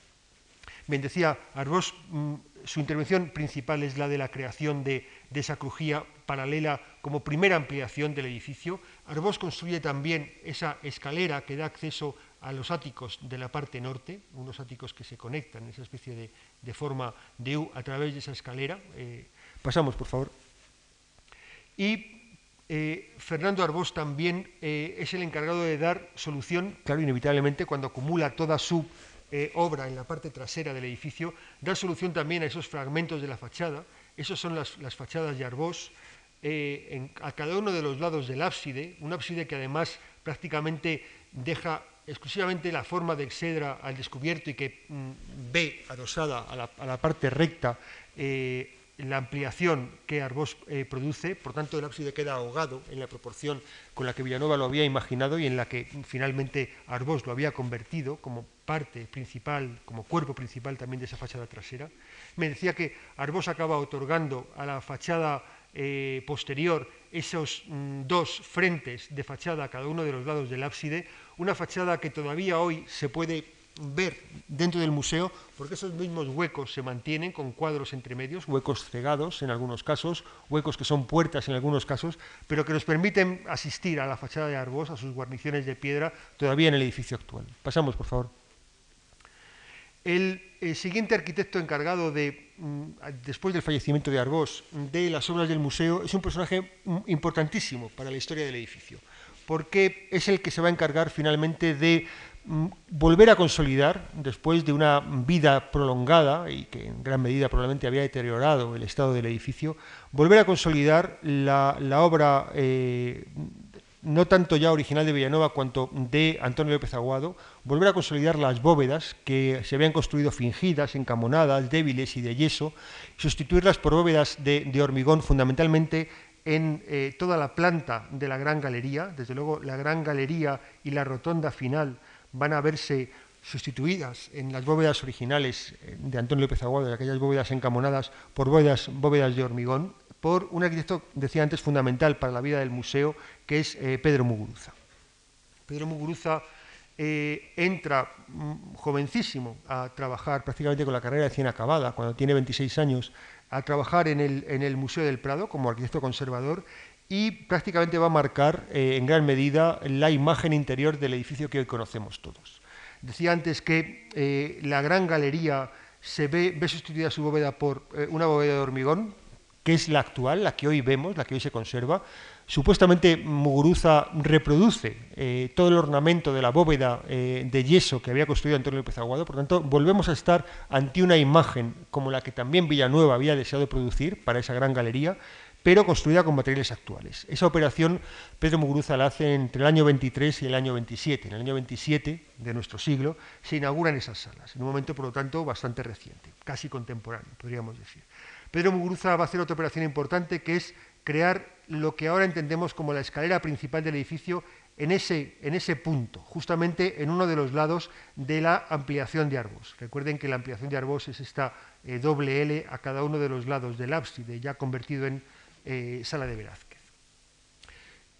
Bien, decía Arbós, mm, su intervención principal es la de la creación de, esa crujía paralela como primera ampliación del edificio. Arbós construye también esa escalera que da acceso a los áticos de la parte norte, unos áticos que se conectan esa especie de, forma de U a través de esa escalera. Eh, pasamos, por favor. Y eh, Fernando Arbós también eh, es el encargado de dar solución, claro, inevitablemente, cuando acumula toda su eh, obra en la parte trasera del edificio, da solución también a esos fragmentos de la fachada. Esas son las, fachadas de Arbós, a cada uno de los lados del ábside, un ábside que además prácticamente deja exclusivamente la forma de exedra al descubierto y que mm, ve adosada a la, parte recta la ampliación que Arbós eh, produce, por tanto el ábside queda ahogado en la proporción con la que Villanueva lo había imaginado y en la que finalmente Arbós lo había convertido como parte principal, como cuerpo principal también de esa fachada trasera. Me decía que Arbós acaba otorgando a la fachada eh, posterior esos mm, dos frentes de fachada a cada uno de los lados del ábside, una fachada que todavía hoy se puede ver dentro del museo, porque esos mismos huecos se mantienen con cuadros entre medios, huecos cegados en algunos casos, huecos que son puertas en algunos casos, pero que nos permiten asistir a la fachada de Arbós, a sus guarniciones de piedra, todavía en el edificio actual. Pasamos, por favor. El, siguiente arquitecto encargado de, mm, después del fallecimiento de Arbós, de las obras del museo, es un personaje mm, importantísimo para la historia del edificio, porque es el que se va a encargar finalmente de volver a consolidar, después de una vida prolongada y que en gran medida probablemente había deteriorado el estado del edificio, volver a consolidar la, obra eh, no tanto ya original de Villanueva cuanto de Antonio López Aguado, volver a consolidar las bóvedas que se habían construido fingidas, encamonadas, débiles y de yeso, sustituirlas por bóvedas de, hormigón fundamentalmente en eh, toda la planta de la gran galería, desde luego la gran galería y la rotonda final van a verse sustituidas en las bóvedas originales eh, de Antonio López Aguado, aquellas bóvedas encamonadas por bóvedas, bóvedas de hormigón, por un arquitecto, decía antes, fundamental para la vida del museo, que es eh, Pedro Muguruza. Pedro Muguruza eh, entra mm, jovencísimo a trabajar prácticamente con la carrera de cien acabada, cuando tiene 26 años, a trabajar en el, en el Museo del Prado como arquitecto conservador y prácticamente va a marcar eh, en gran medida la imagen interior del edificio que hoy conocemos todos. Decía antes que eh, la gran galería se ve, ve sustituida su bóveda por eh, una bóveda de hormigón, que es la actual, la que hoy vemos, la que hoy se conserva. Supuestamente Muguruza reproduce todo el ornamento de la bóveda de yeso que había construido Antonio López Aguado, por tanto volvemos a estar ante una imagen como la que también Villanueva había deseado producir para esa gran galería, pero construida con materiales actuales. Esa operación Pedro Muguruza la hace entre el año 23 y el año 27. En el año 27 de nuestro siglo se inauguran esas salas, en un momento, por lo tanto, bastante reciente, casi contemporáneo, podríamos decir. Pedro Muguruza va a hacer otra operación importante, que es crear lo que ahora entendemos como la escalera principal del edificio en ese, en ese punto, justamente en uno de los lados de la ampliación de Arbós. Recuerden que la ampliación de Arbós es esta eh, doble L a cada uno de los lados del ábside, ya convertido en eh, Sala de Velázquez.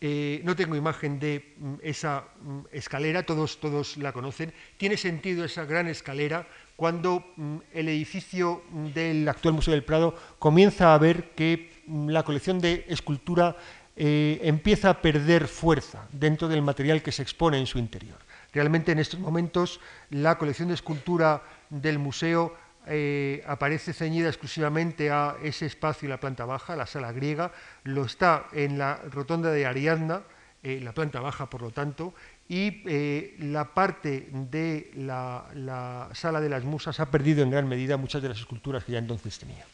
Eh, no tengo imagen de mm, esa mm, escalera, todos, todos la conocen. Tiene sentido esa gran escalera cuando mm, el edificio del actual Museo del Prado comienza a ver que la colección de escultura eh, empieza a perder fuerza dentro del material que se expone en su interior. Realmente en estos momentos la colección de escultura del museo eh, aparece ceñida exclusivamente a ese espacio en la planta baja, la sala griega, lo está en la rotonda de Ariadna, eh, la planta baja por lo tanto, y eh, la parte de la, la, sala de las musas ha perdido en gran medida muchas de las esculturas que ya entonces tenía.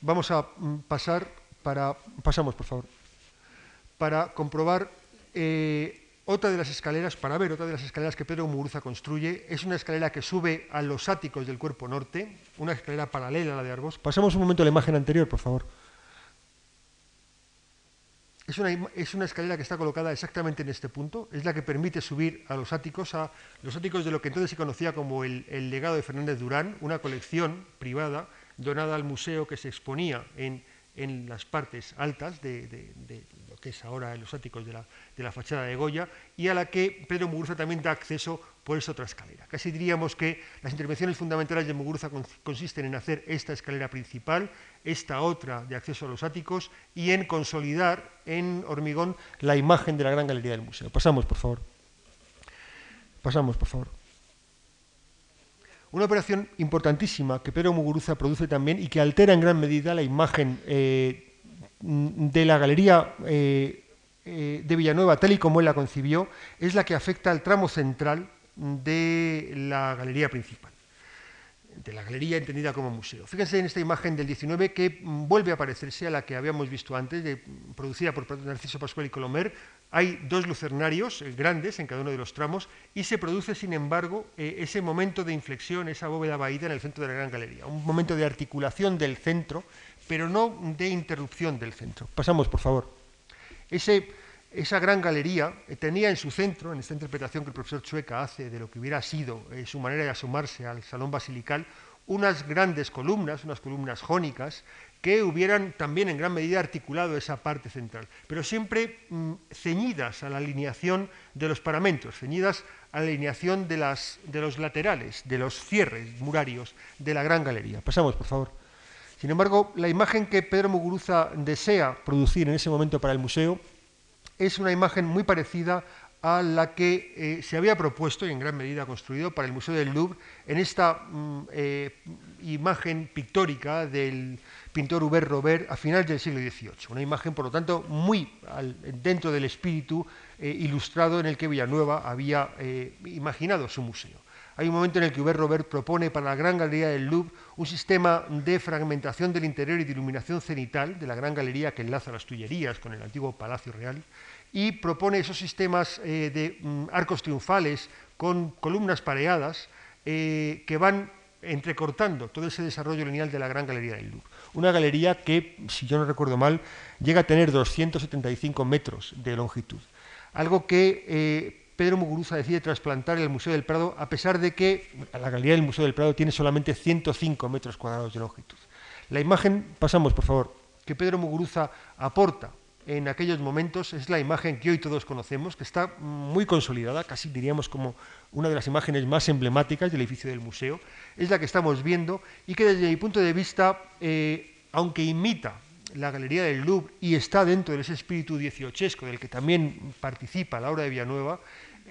Vamos a mm, pasar para, pasamos por favor, para comprobar otra de las escaleras, para ver otra de las escaleras que Pedro Muguruza construye, es una escalera que sube a los áticos del cuerpo norte, una escalera paralela a la de Arbós. Pasamos un momento a la imagen anterior, por favor. Es una, es una, escalera que está colocada exactamente en este punto, es la que permite subir a los áticos, a los áticos de lo que entonces se conocía como el, legado de Fernández Durán, una colección privada donada al museo que se exponía en, las partes altas de, que es ahora en los áticos de la, de la, fachada de Goya, y a la que Pedro Muguruza también da acceso por esa otra escalera. Casi diríamos que las intervenciones fundamentales de Muguruza consisten en hacer esta escalera principal, esta otra de acceso a los áticos, y en consolidar en hormigón la imagen de la gran galería del museo. Pasamos, por favor. Pasamos, por favor. Una operación importantísima que Pedro Muguruza produce también y que altera en gran medida la imagen eh, de la galería eh, eh, de Villanueva, tal y como él la concibió, es la que afecta al tramo central de la galería principal, de la galería entendida como museo. Fíjense en esta imagen del 19 que vuelve a parecerse a la que habíamos visto antes, producida por Narciso Pascual y Colomer. Hay dos lucernarios eh, grandes en cada uno de los tramos y se produce, sin embargo, ese momento de inflexión, esa bóveda vaída en el centro de la gran galería, un momento de articulación del centro pero no de interrupción del centro. Pasamos, por favor. Esa gran galería tenía en su centro, en esta interpretación que el profesor Chueca hace de lo que hubiera sido eh, su manera de asomarse al salón basilical, unas grandes columnas, unas columnas jónicas, que hubieran también en gran medida articulado esa parte central, pero siempre mm, ceñidas a la alineación de los paramentos, ceñidas a la alineación de los laterales, de los cierres murarios de la gran galería. Pasamos, por favor. Sin embargo, la imagen que Pedro Muguruza desea producir en ese momento para el museo es una imagen muy parecida a la que eh, se había propuesto y en gran medida construido para el Museo del Louvre en esta mm, eh, imagen pictórica del pintor Hubert Robert a finales del siglo XVIII. Una imagen, por lo tanto, muy dentro del espíritu eh, ilustrado en el que Villanueva había imaginado su museo. Hay un momento en el que Hubert Robert propone para la Gran Galería del Louvre un sistema de fragmentación del interior y de iluminación cenital de la Gran Galería que enlaza las Tullerías con el antiguo Palacio Real y propone esos sistemas eh, de mm, arcos triunfales con columnas pareadas eh, que van entrecortando todo ese desarrollo lineal de la Gran Galería del Louvre. Una galería que, si yo no recuerdo mal, llega a tener 275 metros de longitud. Algo que eh, Pedro Muguruza decide trasplantar el Museo del Prado, a pesar de que la galería del Museo del Prado tiene solamente 105 metros cuadrados de longitud. La imagen, pasamos por favor, que Pedro Muguruza aporta en aquellos momentos es la imagen que hoy todos conocemos, que está muy consolidada, casi diríamos como una de las imágenes más emblemáticas del edificio del museo, es la que estamos viendo y que desde mi punto de vista, eh, aunque imita la Galería del Louvre y está dentro de ese espíritu dieciochesco del que también participa la obra de Villanueva,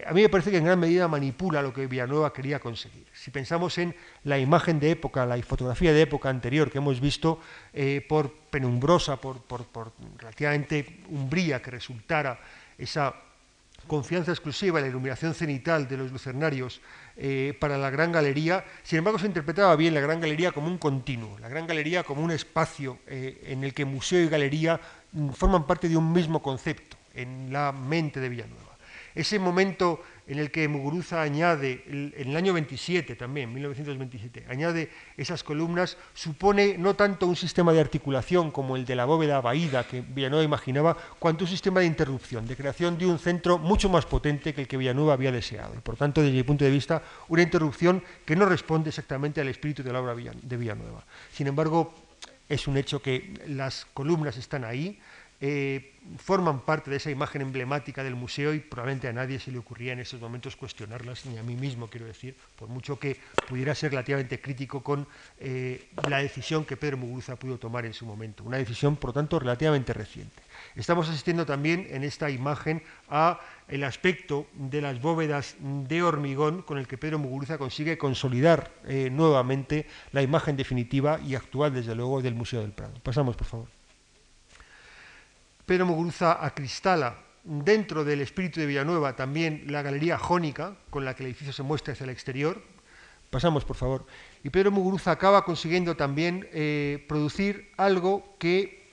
a mí me parece que en gran medida manipula lo que Villanueva quería conseguir. Si pensamos en la imagen de época, la fotografía de época anterior que hemos visto eh, por penumbrosa, por, relativamente umbría que resultara esa confianza exclusiva en la iluminación cenital de los lucernarios eh, para la Gran Galería, sin embargo se interpretaba bien la Gran Galería como un continuo, la Gran Galería como un espacio eh, en el que museo y galería mm, forman parte de un mismo concepto en la mente de Villanueva. Ese momento en el que Muguruza añade, en el año 27 también, 1927, añade esas columnas, supone no tanto un sistema de articulación como el de la bóveda vaída que Villanueva imaginaba, cuanto un sistema de interrupción, de creación de un centro mucho más potente que el que Villanueva había deseado. Y por tanto, desde mi punto de vista, una interrupción que no responde exactamente al espíritu de la obra de Villanueva. Sin embargo, es un hecho que las columnas están ahí, eh, forman parte de esa imagen emblemática del museo y probablemente a nadie se le ocurría en esos momentos cuestionarlas, ni a mí mismo quiero decir, por mucho que pudiera ser relativamente crítico con eh, la decisión que Pedro Muguruza pudo tomar en su momento, una decisión por tanto relativamente reciente. Estamos asistiendo también en esta imagen a el aspecto de las bóvedas de hormigón con el que Pedro Muguruza consigue consolidar eh, nuevamente la imagen definitiva y actual, desde luego, del Museo del Prado. Pasamos, por favor. Pedro Muguruza acristala dentro del espíritu de Villanueva también la galería jónica con la que el edificio se muestra hacia el exterior. Pasamos, por favor. Y Pedro Muguruza acaba consiguiendo también eh, producir algo que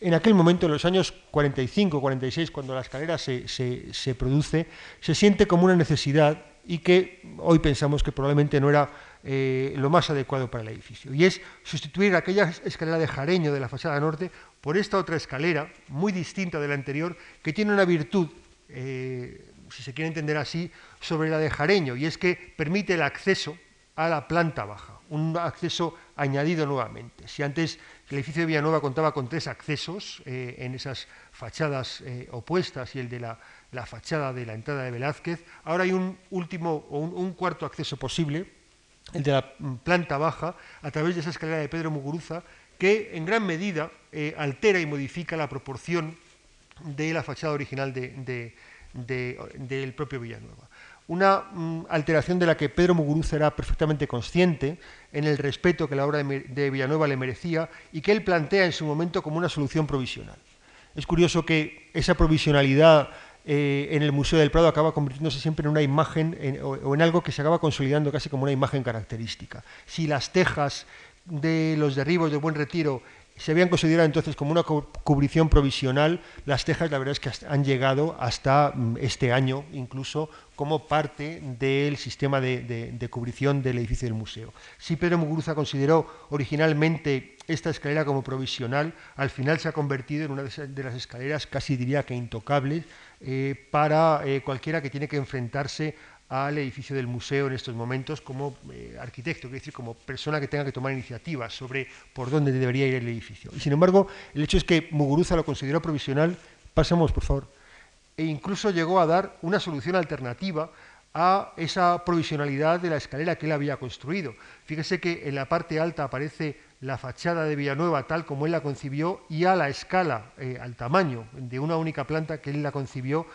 en aquel momento, en los años 45, 46, cuando la escalera se, se, produce, se siente como una necesidad y que hoy pensamos que probablemente no era eh, lo más adecuado para el edificio. Y es sustituir aquella escalera de jareño de la fachada norte por esta otra escalera, muy distinta de la anterior, que tiene una virtud, eh, si se quiere entender así, sobre la de jareño, y es que permite el acceso a la planta baja, un acceso añadido nuevamente. Si antes el edificio de Villanueva contaba con tres accesos eh, en esas fachadas opuestas y el de la, fachada de la entrada de Velázquez. Ahora hay un último o un, cuarto acceso posible, el de la mm, planta baja, a través de esa escalera de Pedro Muguruza, que en gran medida eh, altera y modifica la proporción de la fachada original del propio Villanueva una mm, alteración de la que Pedro Muguruza era perfectamente consciente en el respeto que la obra de, Villanueva le merecía y que él plantea en su momento como una solución provisional. Es curioso que esa provisionalidad eh, en el Museo del Prado acaba convirtiéndose siempre en una imagen o, en algo que se acaba consolidando casi como una imagen característica. Si las tejas de los derribos de Buen Retiro se habían considerado entonces como una cubrición provisional. Las tejas, la verdad es que han llegado hasta mm, este año, incluso como parte del sistema de, cubrición del edificio del museo. Si Pedro Muguruza consideró originalmente esta escalera como provisional, al final se ha convertido en una de las escaleras casi diría que intocables eh, para eh, cualquiera que tiene que enfrentarse al edificio del museo en estos momentos como eh, arquitecto, es decir, como persona que tenga que tomar iniciativas sobre por dónde debería ir el edificio. Y sin embargo, el hecho es que Muguruza lo consideró provisional, pasamos por favor, e incluso llegó a dar una solución alternativa a esa provisionalidad de la escalera que él había construido. Fíjese que en la parte alta aparece la fachada de Villanueva tal como él la concibió y a la escala, eh, al tamaño de una única planta que él la concibió,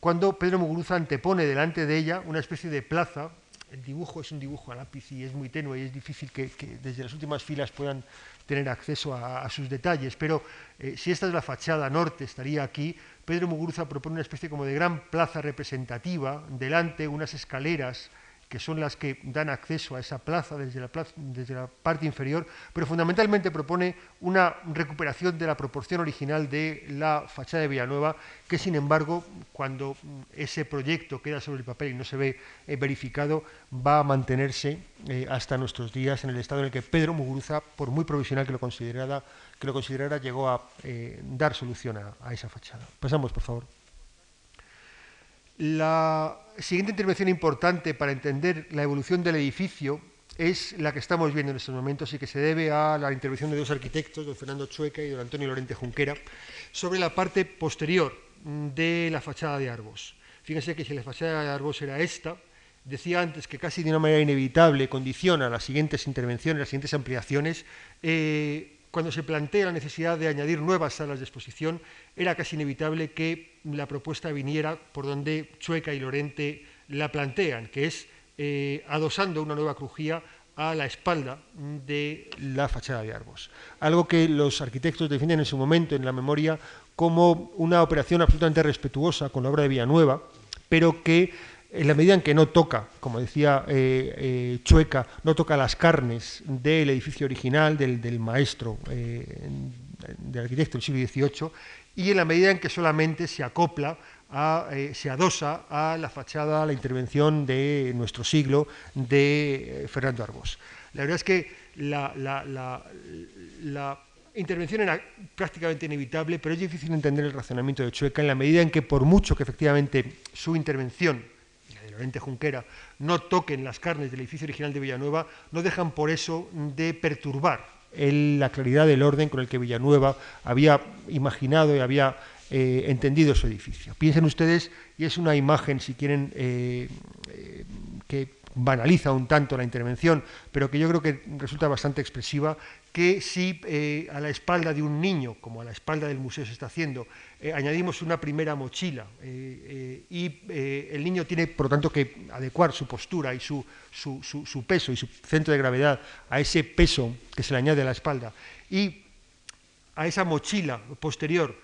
cuando Pedro Muguruza antepone delante de ella una especie de plaza. El dibujo es un dibujo a lápiz y es muy tenue y es difícil que, desde las últimas filas puedan tener acceso a, sus detalles, pero eh, si esta es la fachada norte, estaría aquí, Pedro Muguruza propone una especie como de gran plaza representativa, delante unas escaleras que son las que dan acceso a esa plaza desde la, desde la parte inferior, pero fundamentalmente propone una recuperación de la proporción original de la fachada de Villanueva, que sin embargo, cuando ese proyecto queda sobre el papel y no se ve eh, verificado, va a mantenerse eh, hasta nuestros días en el estado en el que Pedro Muguruza, por muy provisional que lo considerara, que lo considerara llegó a eh, dar solución a esa fachada. Pasamos, por favor. La siguiente intervención importante para entender la evolución del edificio es la que estamos viendo en estos momentos y que se debe a la intervención de dos arquitectos, don Fernando Chueca y don Antonio Lorente Junquera, sobre la parte posterior de la fachada de Arbos. Fíjense que si la fachada de Arbos era esta, decía antes que casi de una manera inevitable condiciona las siguientes intervenciones, las siguientes ampliaciones, eh, cuando se plantea la necesidad de añadir nuevas salas de exposición, era casi inevitable que la propuesta viniera por donde Chueca y Lorente la plantean, que es eh, adosando una nueva crujía a la espalda de la fachada de Arbos. Algo que los arquitectos defienden en su momento en la memoria como una operación absolutamente respetuosa con la obra de Villanueva, pero que en la medida en que no toca, como decía eh, eh, Chueca, no toca las carnes del edificio original, del, maestro, eh, del arquitecto del siglo XVIII, y en la medida en que solamente se acopla, se adosa a la fachada, a la intervención de nuestro siglo de Fernando Arbós. La verdad es que la, la intervención era prácticamente inevitable, pero es difícil entender el razonamiento de Chueca en la medida en que, por mucho que efectivamente su intervención Junquera, no toquen las carnes del edificio original de Villanueva, no dejan por eso de perturbar la claridad del orden con el que Villanueva había imaginado y había eh, entendido su edificio. Piensen ustedes, y es una imagen, si quieren, eh, eh, que banaliza un tanto la intervención, pero que yo creo que resulta bastante expresiva, que si eh, a la espalda de un niño, como a la espalda del museo se está haciendo, eh, añadimos una primera mochila eh, y el niño tiene, por lo tanto, que adecuar su postura y su, su, peso y su centro de gravedad a ese peso que se le añade a la espalda. Y a esa mochila posterior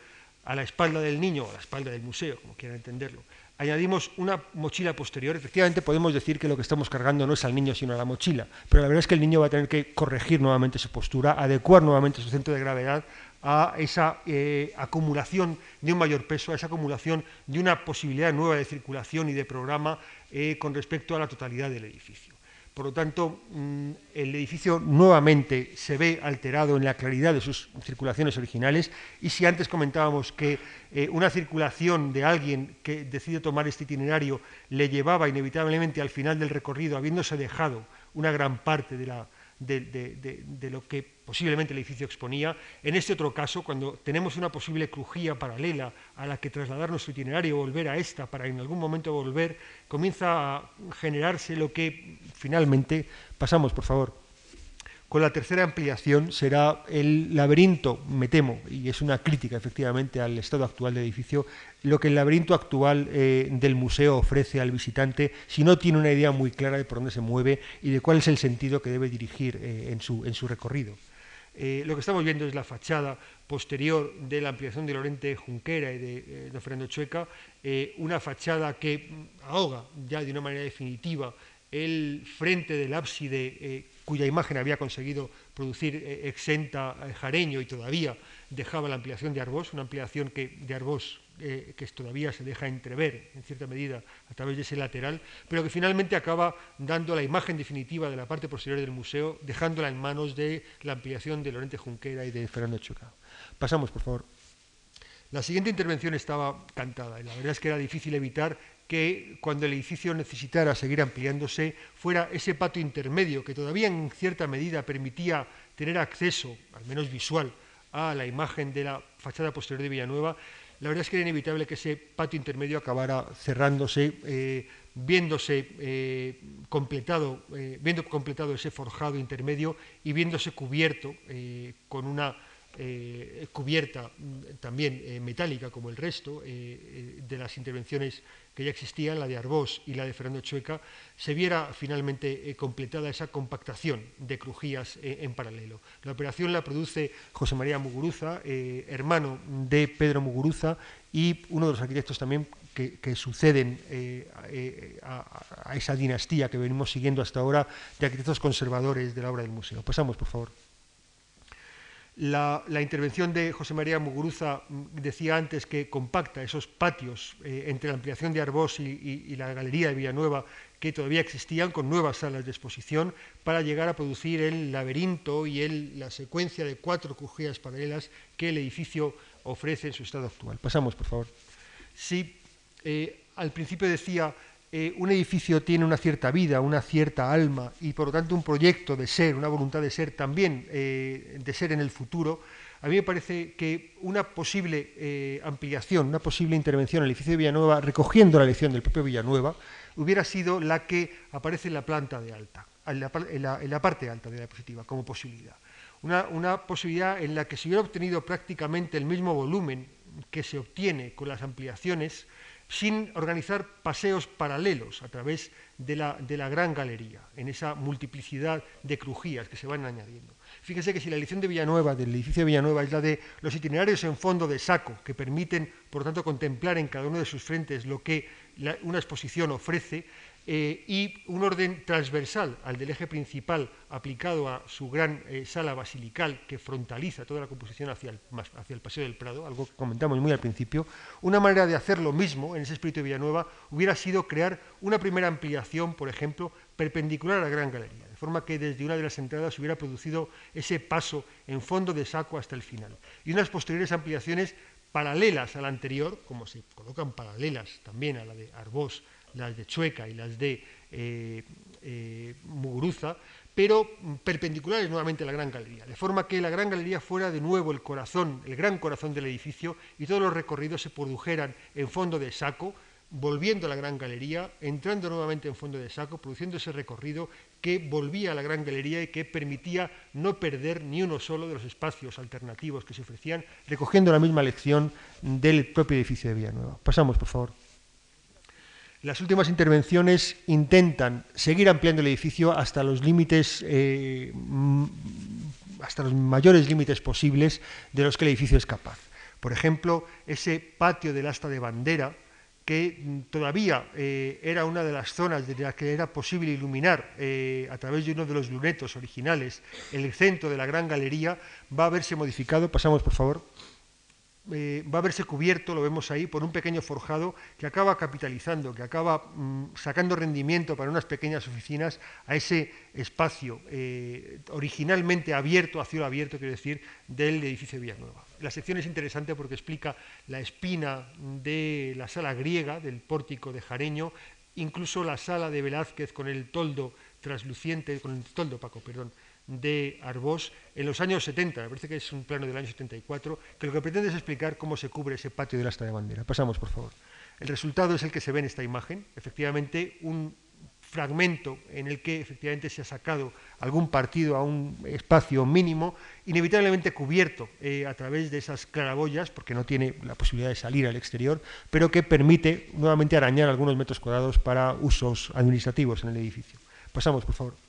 a la espalda del niño, a la espalda del museo, como quieran entenderlo, añadimos una mochila posterior, efectivamente podemos decir que lo que estamos cargando no es al niño sino a la mochila, pero la verdad es que el niño va a tener que corregir nuevamente su postura, adecuar nuevamente su centro de gravedad a esa eh, acumulación de un mayor peso, a esa acumulación de una posibilidad nueva de circulación y de programa eh, con respecto a la totalidad del edificio. Por lo tanto, mm, el edificio nuevamente se ve alterado en la claridad de sus circulaciones originales. Y si antes comentábamos que eh, una circulación de alguien que decide tomar este itinerario le llevaba inevitablemente al final del recorrido, habiéndose dejado una gran parte de la, de, lo que posiblemente el edificio exponía. En este otro caso, cuando tenemos una posible crujía paralela a la que trasladar nuestro itinerario, volver a esta para en algún momento volver, comienza a generarse lo que finalmente pasamos, por favor. Con la tercera ampliación será el laberinto, me temo, y es una crítica efectivamente al estado actual del edificio, lo que el laberinto actual eh, del museo ofrece al visitante si no tiene una idea muy clara de por dónde se mueve y de cuál es el sentido que debe dirigir eh, en, su, recorrido. Eh, lo que estamos viendo es la fachada posterior de la ampliación de Lorente Junquera y de, de Fernando Chueca, una fachada que ahoga ya de una manera definitiva el frente del ábside cuya imagen había conseguido producir eh, exenta eh, Jareño y todavía dejaba la ampliación de Arbós, una ampliación que, de Arbós eh, que todavía se deja entrever en cierta medida a través de ese lateral, pero que finalmente acaba dando la imagen definitiva de la parte posterior del museo, dejándola en manos de la ampliación de Lorente Junquera y de Fernando Chuca. Pasamos, por favor. La siguiente intervención estaba cantada y la verdad es que era difícil evitar que cuando el edificio necesitara seguir ampliándose fuera ese patio intermedio que todavía en cierta medida permitía tener acceso, al menos visual, a la imagen de la fachada posterior de Villanueva, la verdad es que era inevitable que ese patio intermedio acabara cerrándose, eh, viéndose eh, completado, eh, viendo completado ese forjado intermedio y viéndose cubierto con una cubierta mm, también metálica como el resto de las intervenciones que ya existía, la de Arbós y la de Fernando Chueca, se viera finalmente eh, completada esa compactación de crujías eh, en paralelo. La operación la produce José María Muguruza, eh, hermano de Pedro Muguruza y uno de los arquitectos también que, suceden a, a esa dinastía que venimos siguiendo hasta ahora de arquitectos conservadores de la obra del museo. Pasamos, por favor. La, intervención de José María Muguruza mm, decía antes que compacta esos patios eh, entre la ampliación de Arbós y, la Galería de Villanueva que todavía existían con nuevas salas de exposición para llegar a producir el laberinto y la secuencia de cuatro crujías paralelas que el edificio ofrece en su estado actual. Pasamos, por favor. Sí, eh, al principio decía eh, un edificio tiene una cierta vida, una cierta alma y por lo tanto un proyecto de ser, una voluntad de ser también eh, de ser en el futuro, a mí me parece que una posible eh, ampliación, una posible intervención en el edificio de Villanueva, recogiendo la lección del propio Villanueva, hubiera sido la que aparece en la planta de alta, en la, parte alta de la diapositiva, como posibilidad. Una, una posibilidad en la que se hubiera obtenido prácticamente el mismo volumen que se obtiene con las ampliaciones sin organizar paseos paralelos a través de la, gran galería, en esa multiplicidad de crujías que se van añadiendo. Fíjense que si la elección de Villanueva, del edificio de Villanueva, es la de los itinerarios en fondo de saco, que permiten, por tanto, contemplar en cada uno de sus frentes lo que una exposición ofrece, eh, y un orden transversal al del eje principal aplicado a su gran eh, sala basilical que frontaliza toda la composición hacia el, hacia el, Paseo del Prado, algo que comentamos muy al principio, una manera de hacer lo mismo en ese espíritu de Villanueva hubiera sido crear una primera ampliación, por ejemplo, perpendicular a la Gran Galería, de forma que desde una de las entradas hubiera producido ese paso en fondo de saco hasta el final, y unas posteriores ampliaciones paralelas a la anterior, como se colocan paralelas también a la de Arbós, las de Chueca y las de eh, eh, Muguruza, pero perpendiculares nuevamente a la Gran Galería, de forma que la Gran Galería fuera de nuevo el corazón, el gran corazón del edificio, y todos los recorridos se produjeran en fondo de saco, volviendo a la Gran Galería, entrando nuevamente en fondo de saco, produciendo ese recorrido que volvía a la Gran Galería y que permitía no perder ni uno solo de los espacios alternativos que se ofrecían, recogiendo la misma lección del propio edificio de Villanueva. Pasamos, por favor. Las últimas intervenciones intentan seguir ampliando el edificio hasta los límites, eh, hasta los mayores límites posibles de los que el edificio es capaz. Por ejemplo, ese patio del asta de bandera, que todavía eh, era una de las zonas de las que era posible iluminar eh, a través de uno de los lunetos originales el centro de la gran galería, va a verse modificado. Pasamos, por favor. Eh, va a verse cubierto, lo vemos ahí, por un pequeño forjado que acaba capitalizando, que acaba mm, sacando rendimiento para unas pequeñas oficinas a ese espacio eh, originalmente abierto, a cielo abierto, quiero decir, del edificio Villanueva. La sección es interesante porque explica la espina de la sala griega, del pórtico de Jareño, incluso la sala de Velázquez con el toldo transluciente, con el toldo Paco, perdón, de Arbós en los años 70, me parece que es un plano del año 74, que lo que pretende es explicar cómo se cubre ese patio del asta de bandera. Pasamos, por favor. El resultado es el que se ve en esta imagen, efectivamente un fragmento en el que efectivamente se ha sacado algún partido a un espacio mínimo, inevitablemente cubierto eh, a través de esas claraboyas, porque no tiene la posibilidad de salir al exterior, pero que permite nuevamente arañar algunos metros cuadrados para usos administrativos en el edificio. Pasamos, por favor.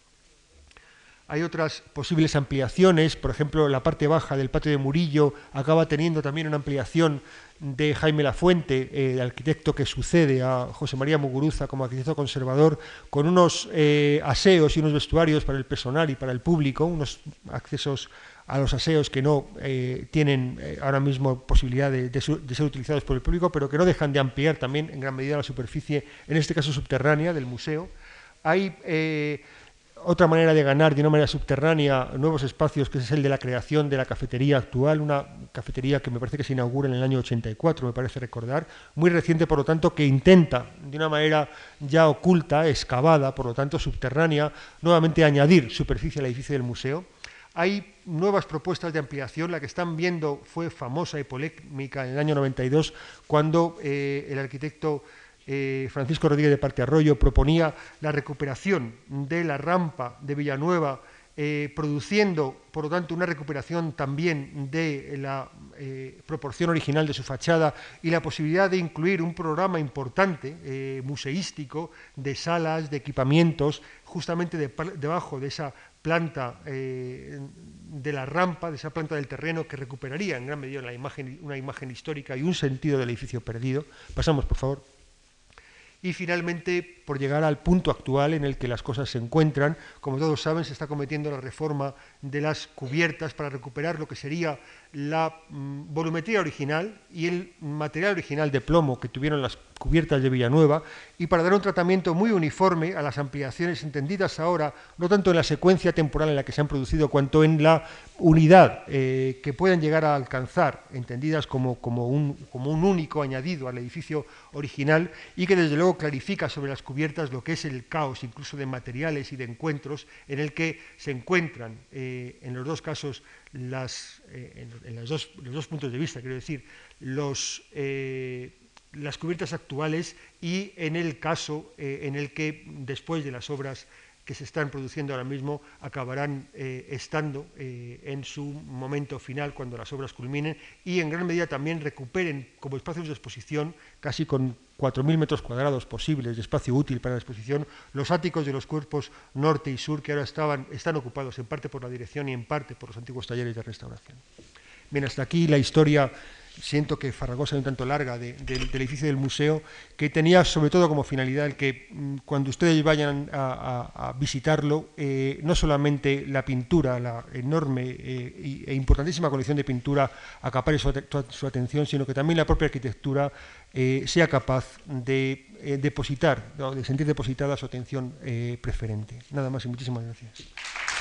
Hay otras posibles ampliaciones, por ejemplo, la parte baja del patio de Murillo acaba teniendo también una ampliación de Jaime Lafuente, eh, el arquitecto que sucede a José María Muguruza como arquitecto conservador, con unos eh, aseos y unos vestuarios para el personal y para el público, unos accesos a los aseos que no eh, tienen ahora mismo posibilidad de, de, ser utilizados por el público, pero que no dejan de ampliar también en gran medida la superficie, en este caso subterránea, del museo. Hay otra manera de ganar de una manera subterránea nuevos espacios, que es el de la creación de la cafetería actual, una cafetería que me parece que se inaugura en el año 84, me parece recordar, muy reciente, por lo tanto, que intenta de una manera ya oculta, excavada, por lo tanto subterránea, nuevamente añadir superficie al edificio del museo. Hay nuevas propuestas de ampliación, la que están viendo fue famosa y polémica en el año 92, cuando eh, el arquitecto eh, Francisco Rodríguez de Parte Arroyo proponía la recuperación de la rampa de Villanueva, eh, produciendo, por lo tanto, una recuperación también de la eh, proporción original de su fachada y la posibilidad de incluir un programa importante, museístico, de salas, de equipamientos, justamente debajo de esa planta de la rampa, de esa planta del terreno que recuperaría en gran medida una imagen histórica y un sentido del edificio perdido. Pasamos, por favor y finalmente por llegar al punto actual en el que las cosas se encuentran. Como todos saben, se está cometiendo la reforma de las cubiertas para recuperar lo que sería la mm, volumetría original y el material original de plomo que tuvieron las cubiertas de Villanueva y para dar un tratamiento muy uniforme a las ampliaciones entendidas ahora, no tanto en la secuencia temporal en la que se han producido, cuanto en la unidad eh, que puedan llegar a alcanzar, entendidas como, como, un, como un único añadido al edificio original y que desde luego clarifica sobre las cubiertas lo que es el caos incluso de materiales y de encuentros en el que se encuentran eh, en los dos casos las, eh, en, los, dos, puntos de vista, quiero decir, los, eh, las cubiertas actuales y en el caso eh, en el que después de las obras que se están produciendo ahora mismo acabarán estando en su momento final cuando las obras culminen y en gran medida también recuperen como espacios de exposición, casi con 4.000 metros cuadrados posibles de espacio útil para la exposición, los áticos de los cuerpos norte y sur que ahora estaban, están ocupados en parte por la dirección y en parte por los antiguos talleres de restauración. Bien, hasta aquí la historia siento que Farragosa es un tanto larga del edificio del museo, que tenía sobre todo como finalidad el que mm, cuando ustedes vayan a, visitarlo, eh, no solamente la pintura, la enorme eh, e importantísima colección de pintura acapare su, atención, sino que también la propia arquitectura eh, sea capaz de depositar, de sentir depositada su atención preferente. Nada más y muchísimas gracias.